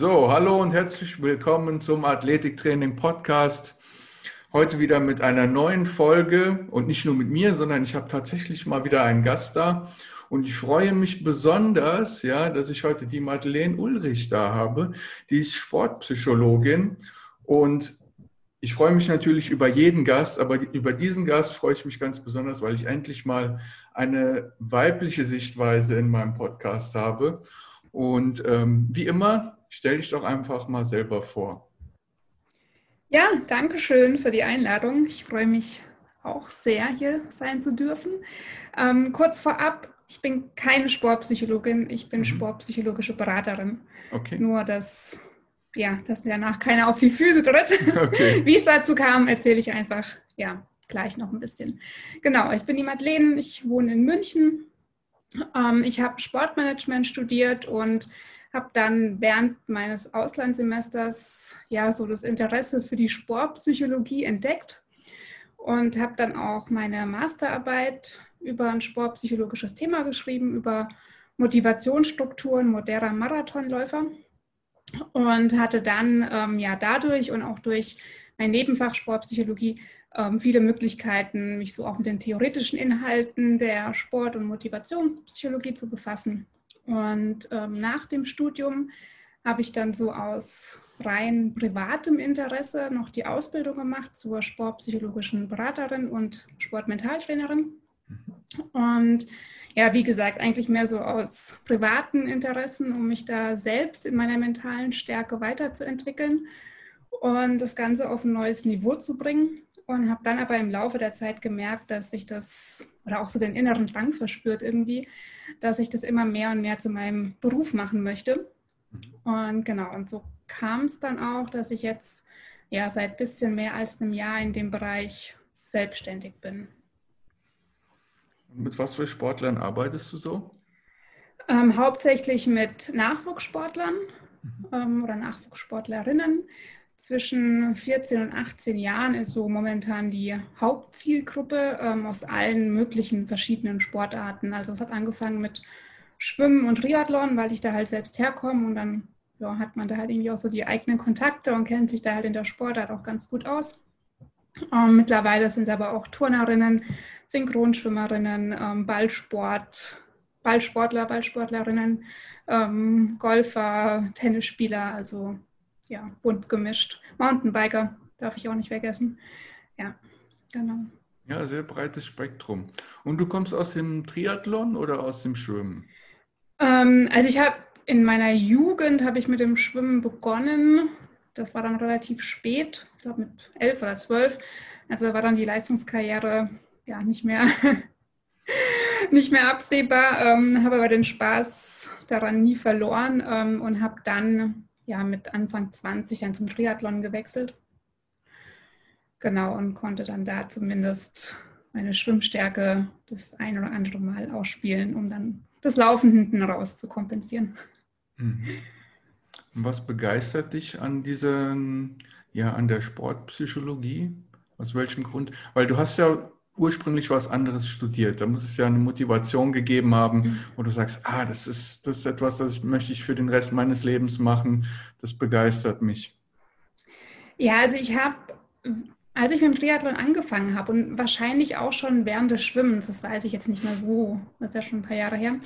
So, hallo und herzlich willkommen zum Athletiktraining Podcast. Heute wieder mit einer neuen Folge und nicht nur mit mir, sondern ich habe tatsächlich mal wieder einen Gast da. Und ich freue mich besonders, ja, dass ich heute die Madeleine Ulrich da habe. Die ist Sportpsychologin und ich freue mich natürlich über jeden Gast, aber über diesen Gast freue ich mich ganz besonders, weil ich endlich mal eine weibliche Sichtweise in meinem Podcast habe. Und ähm, wie immer, stell dich doch einfach mal selber vor. Ja, danke schön für die Einladung. Ich freue mich auch sehr, hier sein zu dürfen. Ähm, kurz vorab, ich bin keine Sportpsychologin, ich bin mhm. sportpsychologische Beraterin. Okay. Nur, dass, ja, dass mir danach keiner auf die Füße tritt. Okay. Wie es dazu kam, erzähle ich einfach ja, gleich noch ein bisschen. Genau, ich bin die Madeleine, ich wohne in München. Ähm, ich habe Sportmanagement studiert und habe dann während meines Auslandssemesters ja so das Interesse für die Sportpsychologie entdeckt und habe dann auch meine Masterarbeit über ein sportpsychologisches Thema geschrieben, über Motivationsstrukturen moderner Marathonläufer und hatte dann ähm, ja dadurch und auch durch mein Nebenfach Sportpsychologie ähm, viele Möglichkeiten, mich so auch mit den theoretischen Inhalten der Sport- und Motivationspsychologie zu befassen und ähm, nach dem Studium habe ich dann so aus rein privatem Interesse noch die Ausbildung gemacht zur sportpsychologischen Beraterin und Sportmentaltrainerin. Und ja, wie gesagt, eigentlich mehr so aus privaten Interessen, um mich da selbst in meiner mentalen Stärke weiterzuentwickeln und das Ganze auf ein neues Niveau zu bringen. Und habe dann aber im Laufe der Zeit gemerkt, dass ich das oder auch so den inneren Drang verspürt irgendwie, dass ich das immer mehr und mehr zu meinem Beruf machen möchte. Und genau, und so kam es dann auch, dass ich jetzt ja seit bisschen mehr als einem Jahr in dem Bereich selbstständig bin. Mit was für Sportlern arbeitest du so? Ähm, hauptsächlich mit Nachwuchssportlern mhm. ähm, oder Nachwuchssportlerinnen zwischen 14 und 18 Jahren ist so momentan die Hauptzielgruppe ähm, aus allen möglichen verschiedenen Sportarten. Also es hat angefangen mit Schwimmen und Triathlon, weil ich da halt selbst herkomme und dann ja, hat man da halt irgendwie auch so die eigenen Kontakte und kennt sich da halt in der Sportart auch ganz gut aus. Ähm, mittlerweile sind es aber auch Turnerinnen, Synchronschwimmerinnen, ähm, Ballsport, Ballsportler, Ballsportlerinnen, ähm, Golfer, Tennisspieler, also ja, bunt gemischt. Mountainbiker darf ich auch nicht vergessen. Ja, genau. Ja, sehr breites Spektrum. Und du kommst aus dem Triathlon oder aus dem Schwimmen? Ähm, also ich habe in meiner Jugend habe ich mit dem Schwimmen begonnen. Das war dann relativ spät, ich glaube mit elf oder zwölf. Also war dann die Leistungskarriere ja nicht mehr nicht mehr absehbar. Ähm, habe aber den Spaß daran nie verloren ähm, und habe dann ja mit Anfang 20 dann zum Triathlon gewechselt. Genau, und konnte dann da zumindest meine Schwimmstärke das ein oder andere Mal ausspielen, um dann das Laufen hinten raus zu kompensieren. Mhm. Was begeistert dich an diesen, ja, an der Sportpsychologie? Aus welchem Grund? Weil du hast ja ursprünglich was anderes studiert. Da muss es ja eine Motivation gegeben haben, mhm. wo du sagst, ah, das ist, das ist etwas, das ich, möchte ich für den Rest meines Lebens machen. Das begeistert mich. Ja, also ich habe, als ich mit dem Triathlon angefangen habe und wahrscheinlich auch schon während des Schwimmens, das weiß ich jetzt nicht mehr so, das ist ja schon ein paar Jahre her,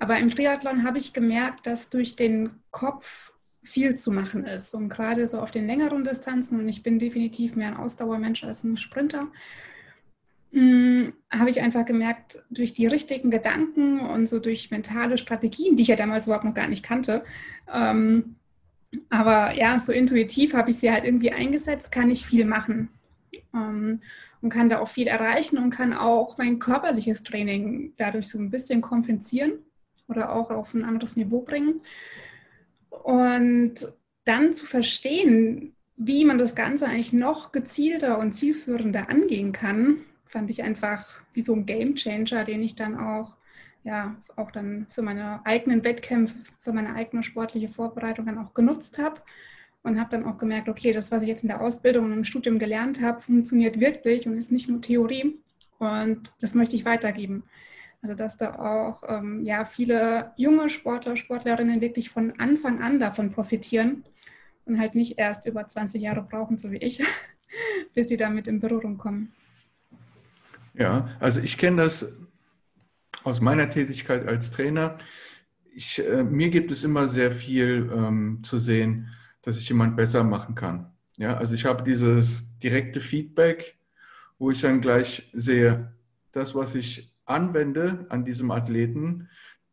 aber im Triathlon habe ich gemerkt, dass durch den Kopf viel zu machen ist und gerade so auf den längeren Distanzen und ich bin definitiv mehr ein Ausdauermensch als ein Sprinter habe ich einfach gemerkt, durch die richtigen Gedanken und so durch mentale Strategien, die ich ja damals überhaupt noch gar nicht kannte, ähm, aber ja, so intuitiv habe ich sie halt irgendwie eingesetzt, kann ich viel machen ähm, und kann da auch viel erreichen und kann auch mein körperliches Training dadurch so ein bisschen kompensieren oder auch auf ein anderes Niveau bringen. Und dann zu verstehen, wie man das Ganze eigentlich noch gezielter und zielführender angehen kann, fand ich einfach wie so ein Game Changer, den ich dann auch, ja, auch dann für meine eigenen Wettkämpfe, für meine eigene sportliche Vorbereitung dann auch genutzt habe und habe dann auch gemerkt, okay, das, was ich jetzt in der Ausbildung und im Studium gelernt habe, funktioniert wirklich und ist nicht nur Theorie und das möchte ich weitergeben. Also dass da auch ähm, ja, viele junge Sportler, Sportlerinnen wirklich von Anfang an davon profitieren und halt nicht erst über 20 Jahre brauchen, so wie ich, bis sie damit in Berührung kommen. Ja, also ich kenne das aus meiner Tätigkeit als Trainer. Ich, äh, mir gibt es immer sehr viel ähm, zu sehen, dass ich jemand besser machen kann. Ja, also ich habe dieses direkte Feedback, wo ich dann gleich sehe, das, was ich anwende an diesem Athleten,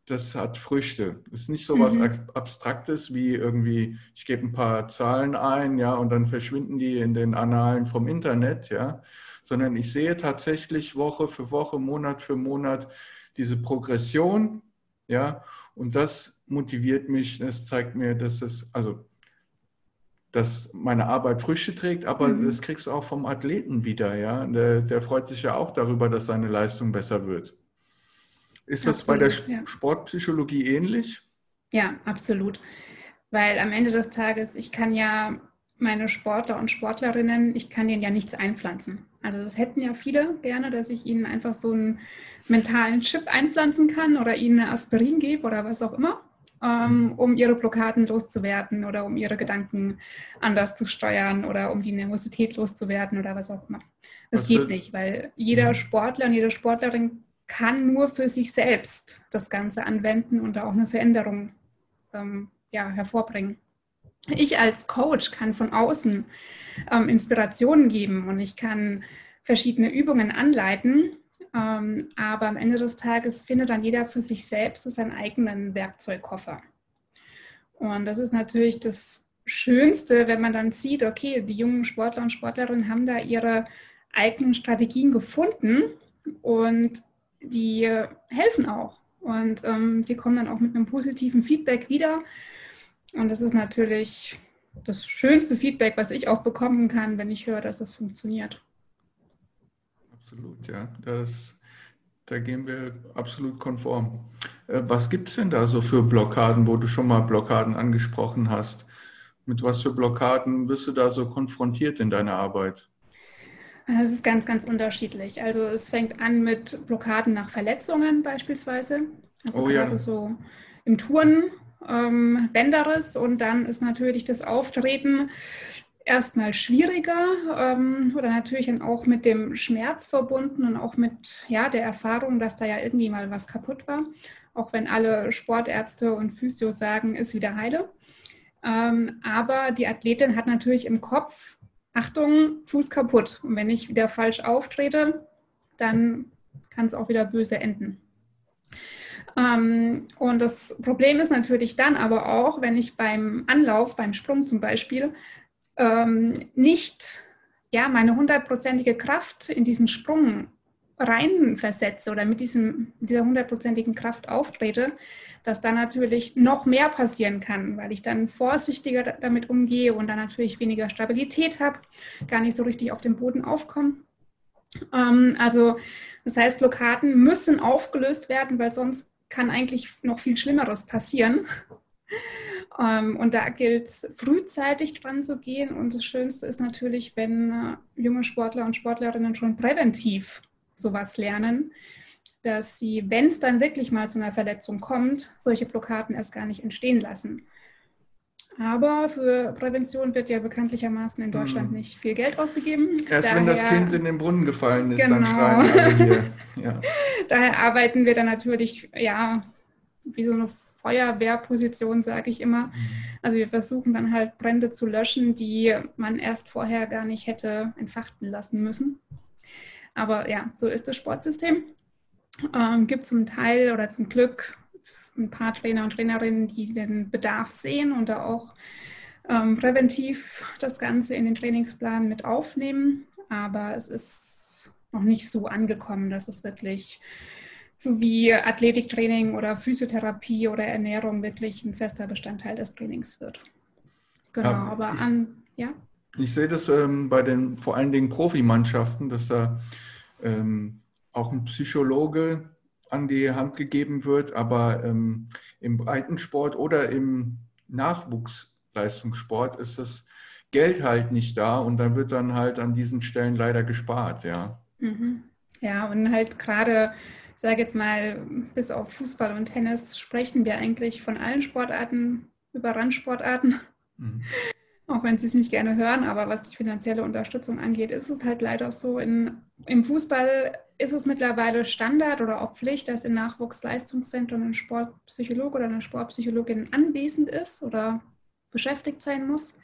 das hat Früchte. Das ist nicht so was mhm. Abstraktes wie irgendwie, ich gebe ein paar Zahlen ein, ja, und dann verschwinden die in den Annalen vom Internet, ja, sondern ich sehe tatsächlich Woche für Woche, Monat für Monat diese Progression, ja, und das motiviert mich, das zeigt mir, dass das, also dass meine Arbeit Früchte trägt, aber mhm. das kriegst du auch vom Athleten wieder, ja. Der, der, freut sich ja auch darüber, dass seine Leistung besser wird. Ist das absolut, bei der ja. Sportpsychologie ähnlich? Ja, absolut. Weil am Ende des Tages, ich kann ja meine Sportler und Sportlerinnen, ich kann denen ja nichts einpflanzen. Also das hätten ja viele gerne, dass ich ihnen einfach so einen mentalen Chip einpflanzen kann oder ihnen eine Aspirin gebe oder was auch immer ähm, um ihre Blockaden loszuwerden oder um ihre Gedanken anders zu steuern oder um die Nervosität loszuwerden oder was auch immer. Das was geht nicht, weil jeder mhm. Sportler und jede Sportlerin kann nur für sich selbst das Ganze anwenden und da auch eine Veränderung ähm, ja, hervorbringen. Ich als Coach kann von außen ähm, Inspirationen geben und ich kann verschiedene Übungen anleiten, ähm, aber am Ende des Tages findet dann jeder für sich selbst so seinen eigenen Werkzeugkoffer. Und das ist natürlich das Schönste, wenn man dann sieht, okay, die jungen Sportler und Sportlerinnen haben da ihre eigenen Strategien gefunden und die helfen auch. Und ähm, sie kommen dann auch mit einem positiven Feedback wieder. Und das ist natürlich das schönste Feedback, was ich auch bekommen kann, wenn ich höre, dass es funktioniert absolut, ja. Das, da gehen wir absolut konform. Äh, was gibt es denn da so für Blockaden, wo du schon mal Blockaden angesprochen hast? Mit was für Blockaden wirst du da so konfrontiert in deiner Arbeit? Das ist ganz, ganz unterschiedlich. Also es fängt an mit Blockaden nach Verletzungen beispielsweise. Also oh, gerade ja. so im Touren, ähm, Bänderriss und dann ist natürlich das Auftreten erstmal schwieriger ähm, oder natürlich dann auch mit dem Schmerz verbunden und auch mit ja, der Erfahrung, dass da ja irgendwie mal was kaputt war. Auch wenn alle Sportärzte und Physios sagen, ist wieder heile. Ähm, aber die Athletin hat natürlich im Kopf, Achtung, Fuß kaputt. Und wenn ich wieder falsch auftrete, dann kann es auch wieder böse enden. Ähm, und das Problem ist natürlich dann aber auch, wenn ich beim Anlauf, beim Sprung zum Beispiel, ähm, nicht ja, meine hundertprozentige Kraft in diesen Sprung reinversetze oder mit diesem, dieser hundertprozentigen Kraft auftrete, dass dann natürlich noch mehr passieren kann, weil ich dann vorsichtiger damit umgehe und dann natürlich weniger Stabilität habe, gar nicht so richtig auf dem Boden aufkomme. Ähm, also das heißt, Blockaden müssen aufgelöst werden, weil sonst kann eigentlich noch viel Schlimmeres passieren. Ähm, und da gilt es, frühzeitig dran zu gehen. Und das Schönste ist natürlich, wenn äh, junge Sportler und Sportlerinnen schon präventiv sowas lernen, dass sie, wenn es dann wirklich mal zu einer Verletzung kommt, solche Blockaden erst gar nicht entstehen lassen. Aber für Prävention wird ja bekanntlichermaßen in Deutschland mhm. nicht viel Geld ausgegeben. Erst Daher, wenn das Kind in den Brunnen gefallen ist, genau. dann schreien alle hier. Ja. Daher arbeiten wir dann natürlich, ja, wie so eine Feuerwehrposition, sage ich immer. Mhm. Also wir versuchen dann halt Brände zu löschen, die man erst vorher gar nicht hätte entfachten lassen müssen. Aber ja, so ist das Sportsystem. Ähm, gibt zum Teil oder zum Glück ein paar Trainer und Trainerinnen, die den Bedarf sehen und da auch ähm, präventiv das Ganze in den Trainingsplan mit aufnehmen. Aber es ist noch nicht so angekommen, dass es wirklich sowie Athletiktraining oder Physiotherapie oder Ernährung wirklich ein fester Bestandteil des Trainings wird. Genau, ja, aber ich, an, ja. Ich sehe das ähm, bei den vor allen Dingen Profimannschaften, dass da ähm, auch ein Psychologe an die Hand gegeben wird, aber ähm, im Breitensport oder im Nachwuchsleistungssport ist das Geld halt nicht da und da wird dann halt an diesen Stellen leider gespart, ja. Mhm. Ja, und halt gerade ich sage jetzt mal, bis auf Fußball und Tennis sprechen wir eigentlich von allen Sportarten über Randsportarten. Mhm. Auch wenn sie es nicht gerne hören, aber was die finanzielle Unterstützung angeht, ist es halt leider so. In, Im Fußball ist es mittlerweile Standard oder auch Pflicht, dass in Nachwuchsleistungszentren ein Sportpsychologe oder eine Sportpsychologin anwesend ist oder beschäftigt sein muss.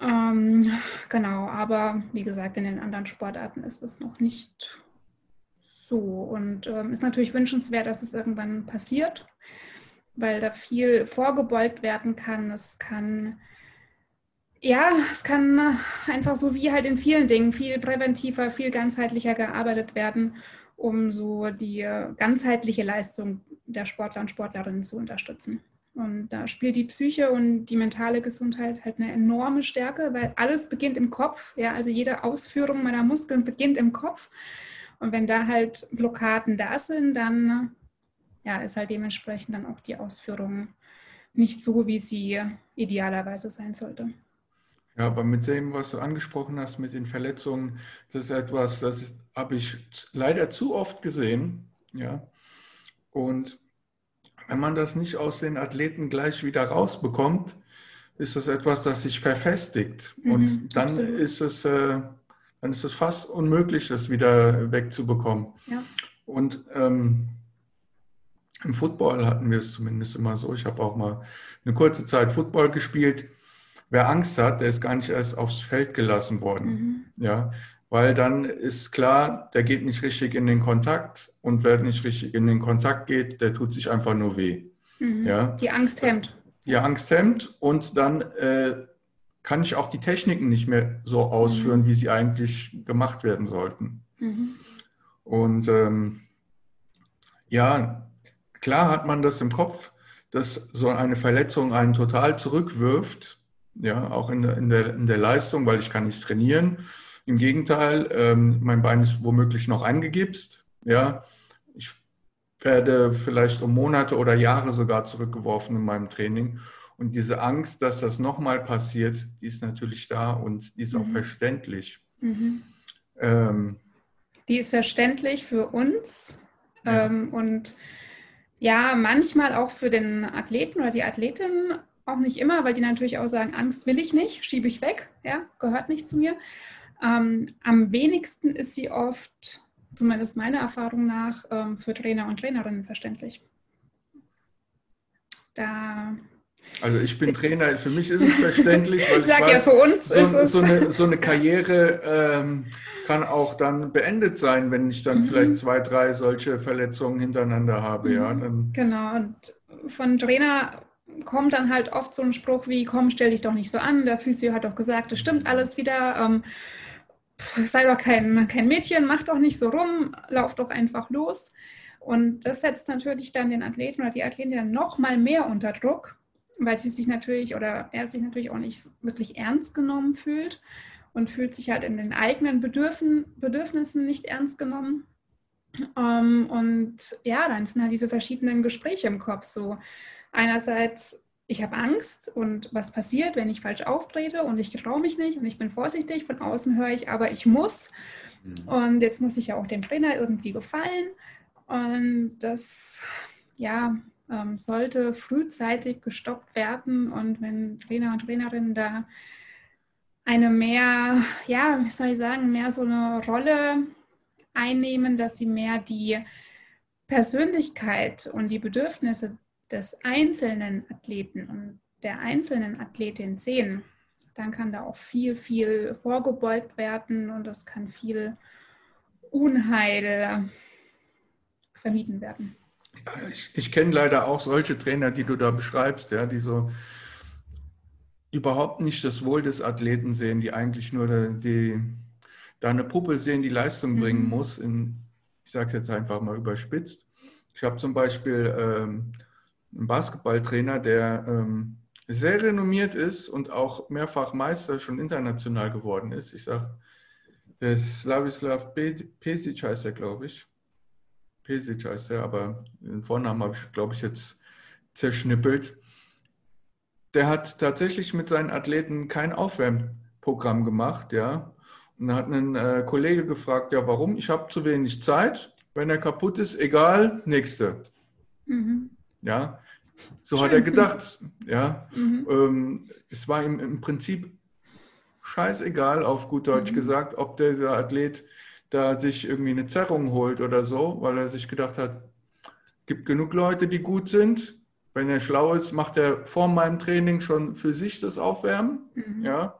Ähm, genau, aber wie gesagt, in den anderen Sportarten ist es noch nicht so. Und ähm, ist natürlich wünschenswert, dass es irgendwann passiert, weil da viel vorgebeugt werden kann. Es kann, ja, es kann einfach so wie halt in vielen Dingen viel präventiver, viel ganzheitlicher gearbeitet werden, um so die ganzheitliche Leistung der Sportler und Sportlerinnen zu unterstützen. Und da spielt die Psyche und die mentale Gesundheit halt eine enorme Stärke, weil alles beginnt im Kopf. Ja, also jede Ausführung meiner Muskeln beginnt im Kopf. Und wenn da halt Blockaden da sind, dann ja, ist halt dementsprechend dann auch die Ausführung nicht so, wie sie idealerweise sein sollte. Ja, aber mit dem, was du angesprochen hast, mit den Verletzungen, das ist etwas, das habe ich leider zu oft gesehen. Ja. Und wenn man das nicht aus den Athleten gleich wieder rausbekommt, ist das etwas, das sich verfestigt. Mhm, und dann ist es, äh, dann ist es fast unmöglich, das wieder wegzubekommen. Ja. Und ähm, im Football hatten wir es zumindest immer so. Ich habe auch mal eine kurze Zeit Football gespielt. Wer Angst hat, der ist gar nicht erst aufs Feld gelassen worden. Mhm. Ja, weil dann ist klar, der geht nicht richtig in den Kontakt und wer nicht richtig in den Kontakt geht, der tut sich einfach nur weh. Mhm. Ja? Die Angst hemmt. Die Angst hemmt und dann äh, kann ich auch die Techniken nicht mehr so ausführen, mhm. wie sie eigentlich gemacht werden sollten. Mhm. Und ähm, ja, klar hat man das im Kopf, dass so eine Verletzung einen total zurückwirft, ja, auch in der, in der, in der Leistung, weil ich kann nicht trainieren im Gegenteil, ähm, mein Bein ist womöglich noch angegipst. Ja, ich werde vielleicht um Monate oder Jahre sogar zurückgeworfen in meinem Training. Und diese Angst, dass das nochmal passiert, die ist natürlich da und die ist mhm. auch verständlich. Mhm. Ähm, die ist verständlich für uns ja. ähm, und ja, manchmal auch für den Athleten oder die Athletin, auch nicht immer, weil die natürlich auch sagen, Angst will ich nicht, schiebe ich weg, ja, gehört nicht zu mir. Ähm, am wenigsten ist sie oft, zumindest meiner Erfahrung nach, ähm, für Trainer und Trainerinnen verständlich. Da also ich bin Trainer, für mich ist es verständlich, weil ich sag weiß, ja, für uns so, ist es so eine, so eine Karriere ähm, kann auch dann beendet sein, wenn ich dann mhm. vielleicht zwei, drei solche Verletzungen hintereinander habe. Mhm. Ja, dann genau, und von Trainer kommt dann halt oft so ein Spruch wie, komm, stell dich doch nicht so an, der Physio hat doch gesagt, das stimmt alles wieder. Ähm, sei doch kein, kein Mädchen, mach doch nicht so rum, lauf doch einfach los. Und das setzt natürlich dann den Athleten oder die Athletin dann noch mal mehr unter Druck, weil sie sich natürlich oder er sich natürlich auch nicht wirklich ernst genommen fühlt und fühlt sich halt in den eigenen Bedürfnissen nicht ernst genommen. Ähm, und ja, dann sind halt diese verschiedenen Gespräche im Kopf so. Einerseits ich habe Angst und was passiert, wenn ich falsch auftrete und ich traue mich nicht und ich bin vorsichtig. Von außen höre ich, aber ich muss. Mhm. Und jetzt muss ich ja auch dem Trainer irgendwie gefallen. Und das, ja, ähm, sollte frühzeitig gestoppt werden. Und wenn Trainer und Trainerinnen da eine mehr, ja, wie soll ich sagen, mehr so eine Rolle einnehmen, dass sie mehr die Persönlichkeit und die Bedürfnisse des einzelnen Athleten und der einzelnen Athletin sehen, dann kann da auch viel, viel vorgebeugt werden und das kann viel Unheil vermieden werden. Ich, ich kenne leider auch solche Trainer, die du da beschreibst, ja, die so überhaupt nicht das Wohl des Athleten sehen, die eigentlich nur die, die da eine Puppe sehen, die Leistung bringen mhm. muss. In, ich sage es jetzt einfach mal überspitzt. Ich habe zum Beispiel ähm, ein Basketballtrainer, der ähm, sehr renommiert ist und auch mehrfach Meister schon international geworden ist. Ich sage, der Slavislav Pesic heißt er, glaube ich. Pesic heißt er, aber den Vornamen habe ich, glaube ich, jetzt zerschnippelt. Der hat tatsächlich mit seinen Athleten kein Aufwärmprogramm gemacht, ja. Und da hat ein äh, Kollege gefragt, ja, warum? Ich habe zu wenig Zeit. wenn er kaputt ist, egal, nächste. Mhm. Ja, so Schön. hat er gedacht. Ja, mhm. ähm, es war ihm im Prinzip scheißegal, auf gut Deutsch mhm. gesagt, ob dieser Athlet da sich irgendwie eine Zerrung holt oder so, weil er sich gedacht hat, gibt genug Leute, die gut sind. Wenn er schlau ist, macht er vor meinem Training schon für sich das Aufwärmen. Mhm. Ja,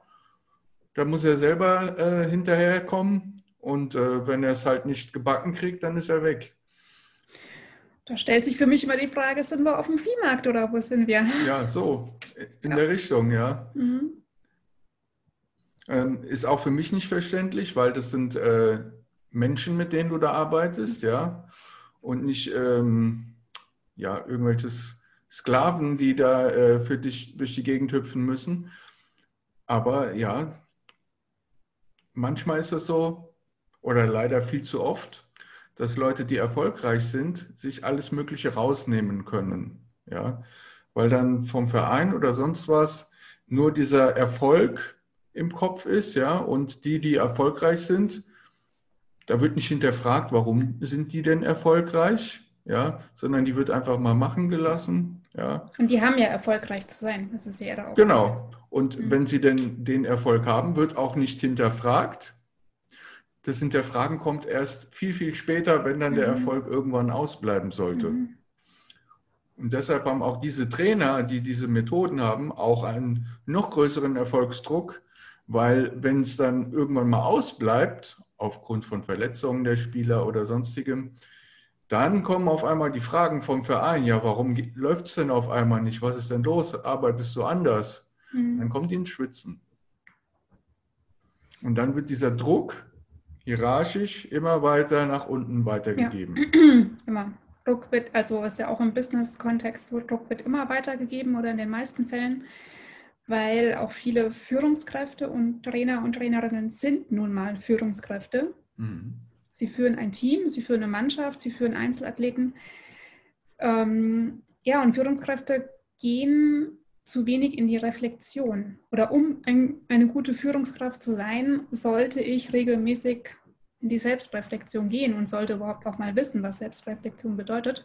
da muss er selber äh, hinterherkommen und äh, wenn er es halt nicht gebacken kriegt, dann ist er weg. Da stellt sich für mich immer die Frage, sind wir auf dem Viehmarkt oder wo sind wir? Ja, so, in ja. der Richtung, ja. Mhm. Ähm, ist auch für mich nicht verständlich, weil das sind äh, Menschen, mit denen du da arbeitest, ja. Und nicht ähm, ja, irgendwelches Sklaven, die da äh, für dich durch die Gegend hüpfen müssen. Aber ja, manchmal ist es so, oder leider viel zu oft, dass Leute, die erfolgreich sind, sich alles Mögliche rausnehmen können. Ja? Weil dann vom Verein oder sonst was nur dieser Erfolg im Kopf ist, ja, und die, die erfolgreich sind, da wird nicht hinterfragt, warum sind die denn erfolgreich, ja, sondern die wird einfach mal machen gelassen, ja. Und die haben ja erfolgreich zu sein, das ist ja auch. Genau. Und mhm. wenn sie denn den Erfolg haben, wird auch nicht hinterfragt. Das Hinterfragen kommt erst viel, viel später, wenn dann mhm. der Erfolg irgendwann ausbleiben sollte. Mhm. Und deshalb haben auch diese Trainer, die diese Methoden haben, auch einen noch größeren Erfolgsdruck, weil wenn es dann irgendwann mal ausbleibt, aufgrund von Verletzungen der Spieler oder sonstigem, dann kommen auf einmal die Fragen vom Verein, ja, warum läuft es denn auf einmal nicht? Was ist denn los? Arbeitest du anders? Mhm. Dann kommt die ins Schwitzen. Und dann wird dieser Druck hierarchisch immer weiter nach unten weitergegeben. Ja. immer. Druck wird, also ist ja auch im Business-Kontext, Druck wird immer weitergegeben oder in den meisten Fällen weil auch viele Führungskräfte und Trainer und Trainerinnen sind nun mal Führungskräfte. Mhm. Sie führen ein Team, sie führen eine Mannschaft, sie führen Einzelathleten. Ähm, ja, und Führungskräfte gehen zu wenig in die Reflexion. Oder um ein, eine gute Führungskraft zu sein, sollte ich regelmäßig in die Selbstreflexion gehen und sollte überhaupt auch mal wissen, was Selbstreflexion bedeutet.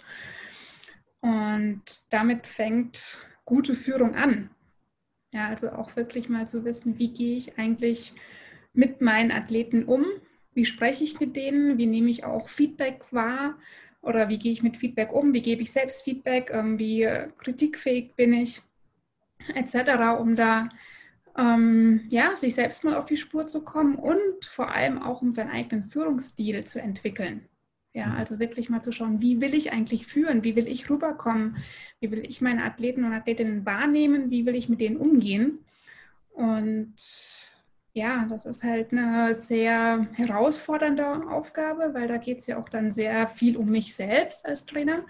Und damit fängt gute Führung an. Ja, also auch wirklich mal zu wissen, wie gehe ich eigentlich mit meinen Athleten um? Wie spreche ich mit denen? Wie nehme ich auch Feedback wahr? Oder wie gehe ich mit Feedback um? Wie gebe ich selbst Feedback? Ähm, wie äh, kritikfähig bin ich? Etc., um da ähm, ja, sich selbst mal auf die Spur zu kommen und vor allem auch um seinen eigenen Führungsstil zu entwickeln. Ja, mhm. also wirklich mal zu schauen, wie will ich eigentlich führen? Wie will ich rüberkommen? Wie will ich meine Athleten und Athletinnen wahrnehmen? Wie will ich mit denen umgehen? Und ja, das ist halt eine sehr herausfordernde Aufgabe, weil da geht es ja auch dann sehr viel um mich selbst als Trainer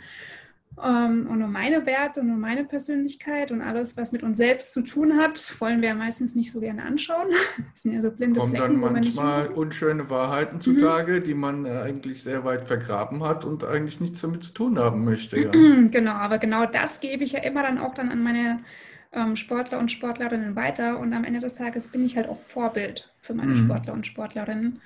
ähm, und um meine Werte und um meine Persönlichkeit und alles, was mit uns selbst zu tun hat, wollen wir ja meistens nicht so gerne anschauen. Das sind ja so blinde Kommt Flecken. Dann manchmal unschöne Wahrheiten zutage, mhm. die man äh, eigentlich sehr weit vergraben hat und eigentlich nichts damit zu tun haben möchte. Ja. Genau, aber genau das gebe ich ja immer dann auch dann an meine ähm, Sportler und Sportlerinnen weiter und am Ende des Tages bin ich halt auch Vorbild für meine mhm. Sportler und Sportlerinnen.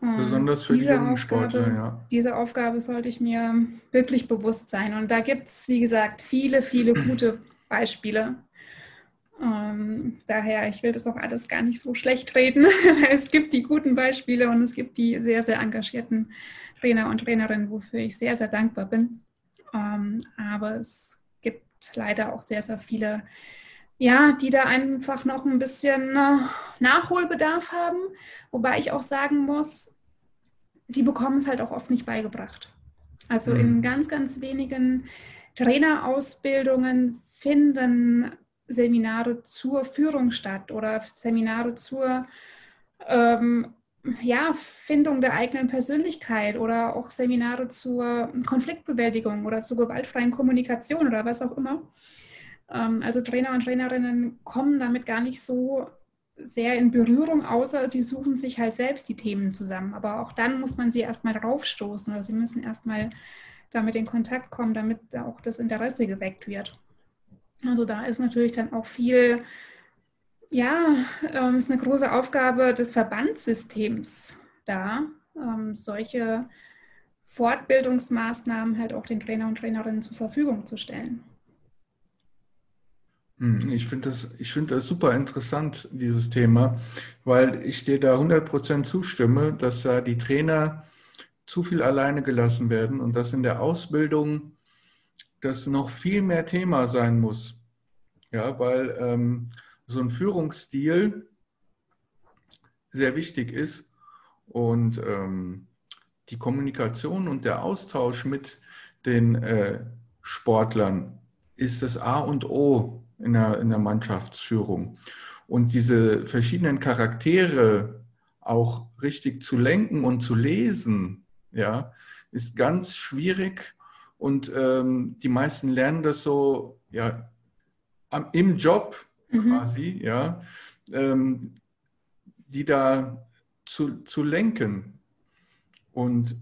Besonders für diese die jungen Aufgabe, Sportler, ja. Diese Aufgabe sollte ich mir wirklich bewusst sein. Und da gibt es, wie gesagt, viele, viele gute Beispiele. Ähm, daher, ich will das auch alles gar nicht so schlecht reden. es gibt die guten Beispiele und es gibt die sehr, sehr engagierten Trainer und Trainerinnen, wofür ich sehr, sehr dankbar bin. Ähm, aber es gibt leider auch sehr, sehr viele, ja, die da einfach noch ein bisschen äh, Nachholbedarf haben. Wobei ich auch sagen muss, sie bekommen es halt auch oft nicht beigebracht. Also mhm. in ganz, ganz wenigen Trainerausbildungen finden Seminare zur Führung statt oder Seminare zur ähm, ja, Findung der eigenen Persönlichkeit oder auch Seminare zur Konfliktbewältigung oder zur gewaltfreien Kommunikation oder was auch immer. Ähm, also Trainer und Trainerinnen kommen damit gar nicht so sehr in Berührung, außer sie suchen sich halt selbst die Themen zusammen. Aber auch dann muss man sie erstmal draufstoßen oder sie müssen erstmal damit in Kontakt kommen, damit auch das Interesse geweckt wird. Also da ist natürlich dann auch viel, ja, ähm, ist eine große Aufgabe des Verbandssystems da, ähm, solche Fortbildungsmaßnahmen halt auch den Trainer und Trainerinnen zur Verfügung zu stellen. Hm, ich finde das, find das super interessant, dieses Thema, weil ich dir da 100% zustimme, dass da die Trainer zu viel alleine gelassen werden und dass in der Ausbildung das noch viel mehr Thema sein muss. Ja, weil ähm, so ein Führungsstil sehr wichtig ist und ähm, die Kommunikation und der Austausch mit den äh, Sportlern ist das A und O in der, in der Mannschaftsführung. Und diese verschiedenen Charaktere auch richtig zu lenken und zu lesen, ja, ist ganz schwierig. Und ähm, die meisten lernen das so, ja, am, im Job mhm. quasi, ja, ähm, die da zu, zu lenken. Und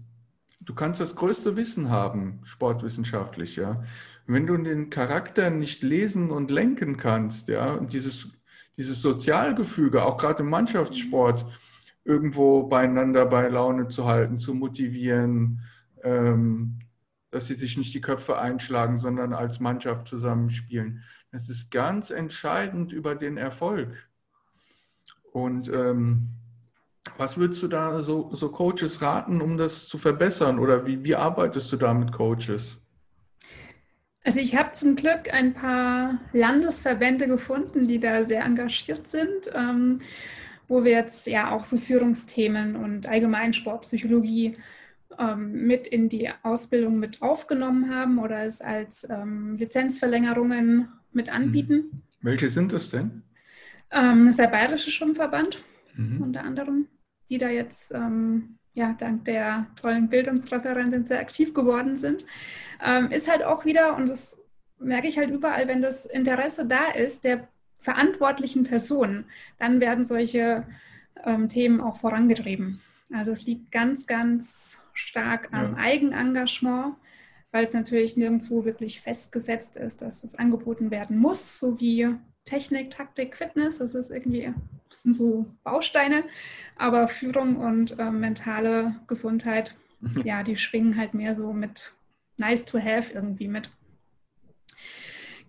du kannst das größte Wissen haben, sportwissenschaftlich, ja wenn du den Charakter nicht lesen und lenken kannst, ja, und dieses, dieses Sozialgefüge, auch gerade im Mannschaftssport, irgendwo beieinander bei Laune zu halten, zu motivieren, ähm, dass sie sich nicht die Köpfe einschlagen, sondern als Mannschaft zusammenspielen. Das ist ganz entscheidend über den Erfolg. Und ähm, was würdest du da so, so Coaches raten, um das zu verbessern? Oder wie, wie arbeitest du da mit Coaches? Also ich habe zum Glück ein paar Landesverbände gefunden, die da sehr engagiert sind, ähm, wo wir jetzt ja auch so Führungsthemen und Allgemeinsportpsychologie ähm, mit in die Ausbildung mit aufgenommen haben oder es als ähm, Lizenzverlängerungen mit anbieten. Mhm. Welche sind das denn? Ähm, das ist der Bayerische Schwimmverband mhm. unter anderem, die da jetzt ähm, ja, dank der tollen Bildungsreferentin sehr aktiv geworden sind, ähm, ist halt auch wieder, und das merke ich halt überall, wenn das Interesse da ist, der verantwortlichen Personen, dann werden solche ähm, Themen auch vorangetrieben. Also es liegt ganz, ganz stark am ja. Eigenengagement, weil es natürlich nirgendwo wirklich festgesetzt ist, dass das angeboten werden muss, so wie Technik, Taktik, Fitness, das ist irgendwie, das sind so Bausteine, aber Führung und äh, mentale Gesundheit, mhm. ja, die schwingen halt mehr so mit nice to have irgendwie mit.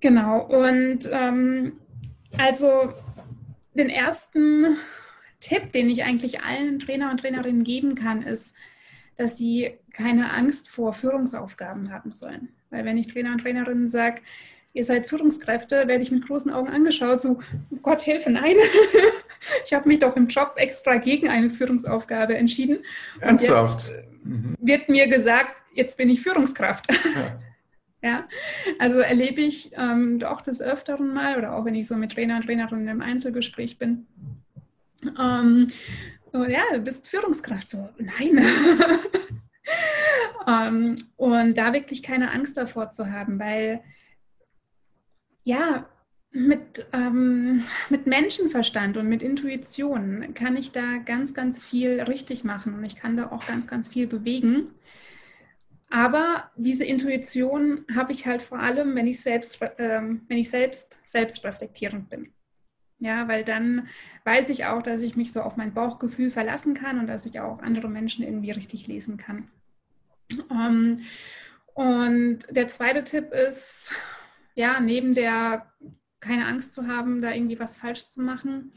Genau, und ähm, also den ersten Tipp, den ich eigentlich allen Trainer und Trainerinnen geben kann, ist, dass sie keine Angst vor Führungsaufgaben haben sollen. Weil wenn ich Trainer und Trainerinnen sage, ihr seid Führungskräfte, werde ich mit großen Augen angeschaut, so, oh Gott, Hilfe, nein. ich habe mich doch im Job extra gegen eine Führungsaufgabe entschieden. Ernsthaft? Und jetzt mhm. wird mir gesagt, jetzt bin ich Führungskraft. Ja. ja? also erlebe ich ähm, doch des Öfteren mal, oder auch wenn ich so mit Trainer und Trainerinnen im Einzelgespräch bin, ähm, so, ja, du bist Führungskraft. So, nein. ähm, und da wirklich keine Angst davor zu haben, weil ja, mit, ähm, mit Menschenverstand und mit Intuition kann ich da ganz, ganz viel richtig machen und ich kann da auch ganz, ganz viel bewegen. Aber diese Intuition habe ich halt vor allem, wenn ich selbst, ähm, wenn ich selbst selbstreflektierend bin. Ja, weil dann weiß ich auch, dass ich mich so auf mein Bauchgefühl verlassen kann und dass ich auch andere Menschen irgendwie richtig lesen kann. Ähm, und der zweite Tipp ist, ja, neben der keine Angst zu haben, da irgendwie was falsch zu machen,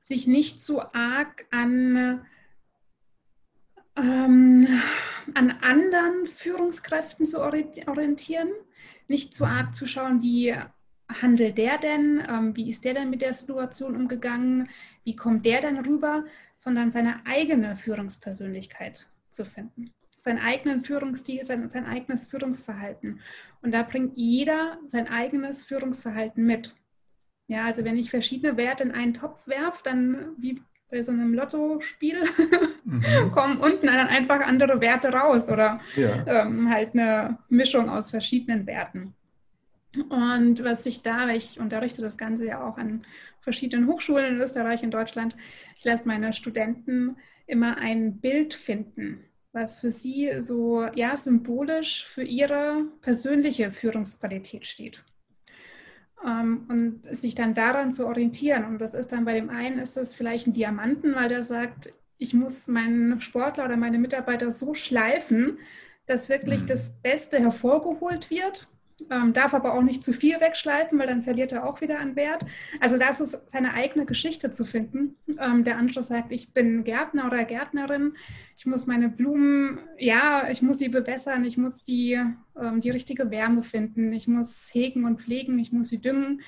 sich nicht zu arg an, ähm, an anderen Führungskräften zu orientieren, nicht zu arg zu schauen, wie handelt der denn, ähm, wie ist der denn mit der Situation umgegangen, wie kommt der denn rüber, sondern seine eigene Führungspersönlichkeit zu finden seinen eigenen Führungsstil, sein, sein eigenes Führungsverhalten. Und da bringt jeder sein eigenes Führungsverhalten mit. Ja, also wenn ich verschiedene Werte in einen Topf werfe, dann wie bei so einem Lottospiel mhm. kommen unten dann einfach andere Werte raus oder ja. ähm, halt eine Mischung aus verschiedenen Werten. Und was ich da, ich unterrichte das Ganze ja auch an verschiedenen Hochschulen in Österreich und Deutschland, ich lasse meine Studenten immer ein Bild finden was für Sie so ja, symbolisch für Ihre persönliche Führungsqualität steht. Ähm, und sich dann daran zu orientieren. Und das ist dann bei dem einen ist das vielleicht ein Diamanten, weil der sagt, ich muss meinen Sportler oder meine Mitarbeiter so schleifen, dass wirklich mhm. das Beste hervorgeholt wird ähm, darf aber auch nicht zu viel wegschleifen, weil dann verliert er auch wieder an Wert. Also das ist seine eigene Geschichte zu finden. Ähm, der andere sagt, ich bin Gärtner oder Gärtnerin, ich muss meine Blumen, ja, ich muss sie bewässern, ich muss sie, ähm, die richtige Wärme finden, ich muss hegen und pflegen, ich muss sie düngen,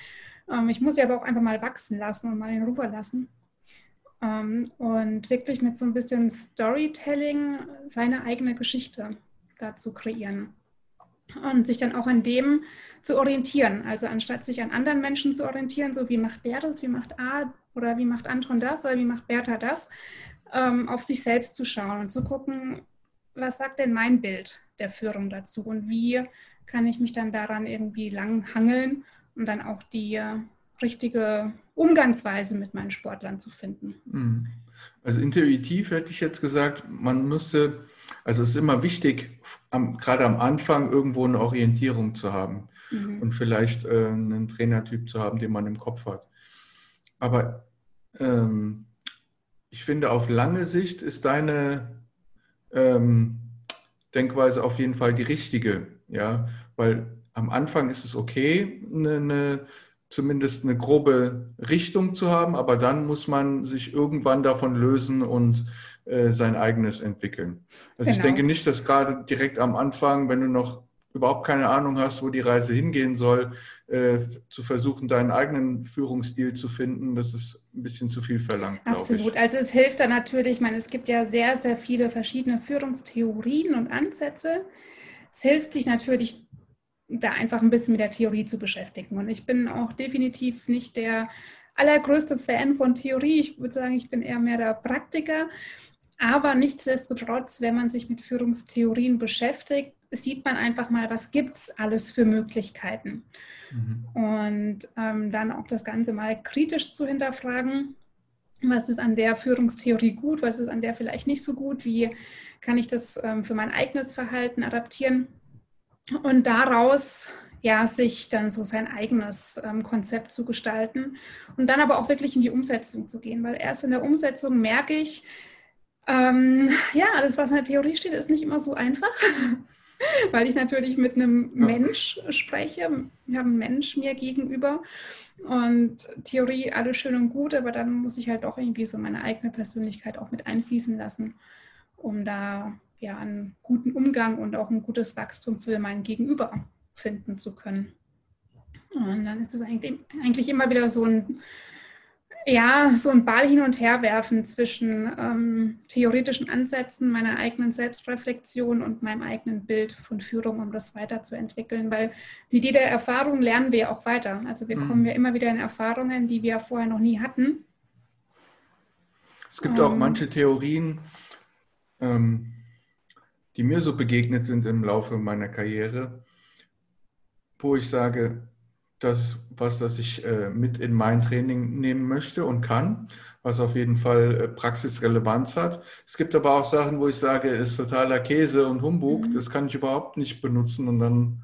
ähm, ich muss sie aber auch einfach mal wachsen lassen und mal in Ruhe lassen. Ähm, und wirklich mit so ein bisschen Storytelling seine eigene Geschichte dazu kreieren und sich dann auch an dem zu orientieren. Also anstatt sich an anderen Menschen zu orientieren, so wie macht der das, wie macht A oder wie macht Anton das oder wie macht Bertha das, ähm, auf sich selbst zu schauen und zu gucken, was sagt denn mein Bild der Führung dazu und wie kann ich mich dann daran irgendwie lang hangeln und dann auch die richtige Umgangsweise mit meinen Sportlern zu finden. Mhm. Also intuitiv hätte ich jetzt gesagt, man müsste also es ist immer wichtig, am, gerade am Anfang irgendwo eine Orientierung zu haben mhm. und vielleicht äh, einen Trainertyp zu haben, den man im Kopf hat. Aber ähm, ich finde, auf lange Sicht ist deine ähm, Denkweise auf jeden Fall die richtige, ja, weil am Anfang ist es okay, eine, eine, zumindest eine grobe Richtung zu haben, aber dann muss man sich irgendwann davon lösen und äh, sein eigenes entwickeln. Also genau. ich denke nicht, dass gerade direkt am Anfang, wenn du noch überhaupt keine Ahnung hast, wo die Reise hingehen soll, äh, zu versuchen, deinen eigenen Führungsstil zu finden, das ist ein bisschen zu viel verlangt. Absolut. Also es hilft da natürlich, ich meine, es gibt ja sehr, sehr viele verschiedene Führungstheorien und Ansätze. Es hilft sich natürlich, da einfach ein bisschen mit der Theorie zu beschäftigen. Und ich bin auch definitiv nicht der allergrößte Fan von Theorie. Ich würde sagen, ich bin eher mehr der Praktiker. Aber nichtsdestotrotz, wenn man sich mit Führungstheorien beschäftigt, sieht man einfach mal, was gibt es alles für Möglichkeiten. Mhm. Und ähm, dann auch das Ganze mal kritisch zu hinterfragen. Was ist an der Führungstheorie gut, was ist an der vielleicht nicht so gut, wie kann ich das ähm, für mein eigenes Verhalten adaptieren und daraus ja, sich dann so sein eigenes ähm, Konzept zu gestalten und dann aber auch wirklich in die Umsetzung zu gehen, weil erst in der Umsetzung merke ich, ähm, ja, alles, was in der Theorie steht, ist nicht immer so einfach, weil ich natürlich mit einem Mensch spreche. Ich habe einen Mensch mir gegenüber und Theorie alles schön und gut, aber dann muss ich halt auch irgendwie so meine eigene Persönlichkeit auch mit einfließen lassen, um da ja einen guten Umgang und auch ein gutes Wachstum für mein Gegenüber finden zu können. Und dann ist es eigentlich, eigentlich immer wieder so ein ja, so ein Ball hin und her werfen zwischen ähm, theoretischen Ansätzen, meiner eigenen Selbstreflexion und meinem eigenen Bild von Führung, um das weiterzuentwickeln. Weil mit jeder Erfahrung lernen wir auch weiter. Also wir mhm. kommen ja immer wieder in Erfahrungen, die wir vorher noch nie hatten. Es gibt ähm, auch manche Theorien, ähm, die mir so begegnet sind im Laufe meiner Karriere, wo ich sage, das ist was, das ich äh, mit in mein Training nehmen möchte und kann, was auf jeden Fall äh, Praxisrelevanz hat. Es gibt aber auch Sachen, wo ich sage, ist totaler Käse und Humbug, mhm. das kann ich überhaupt nicht benutzen und dann,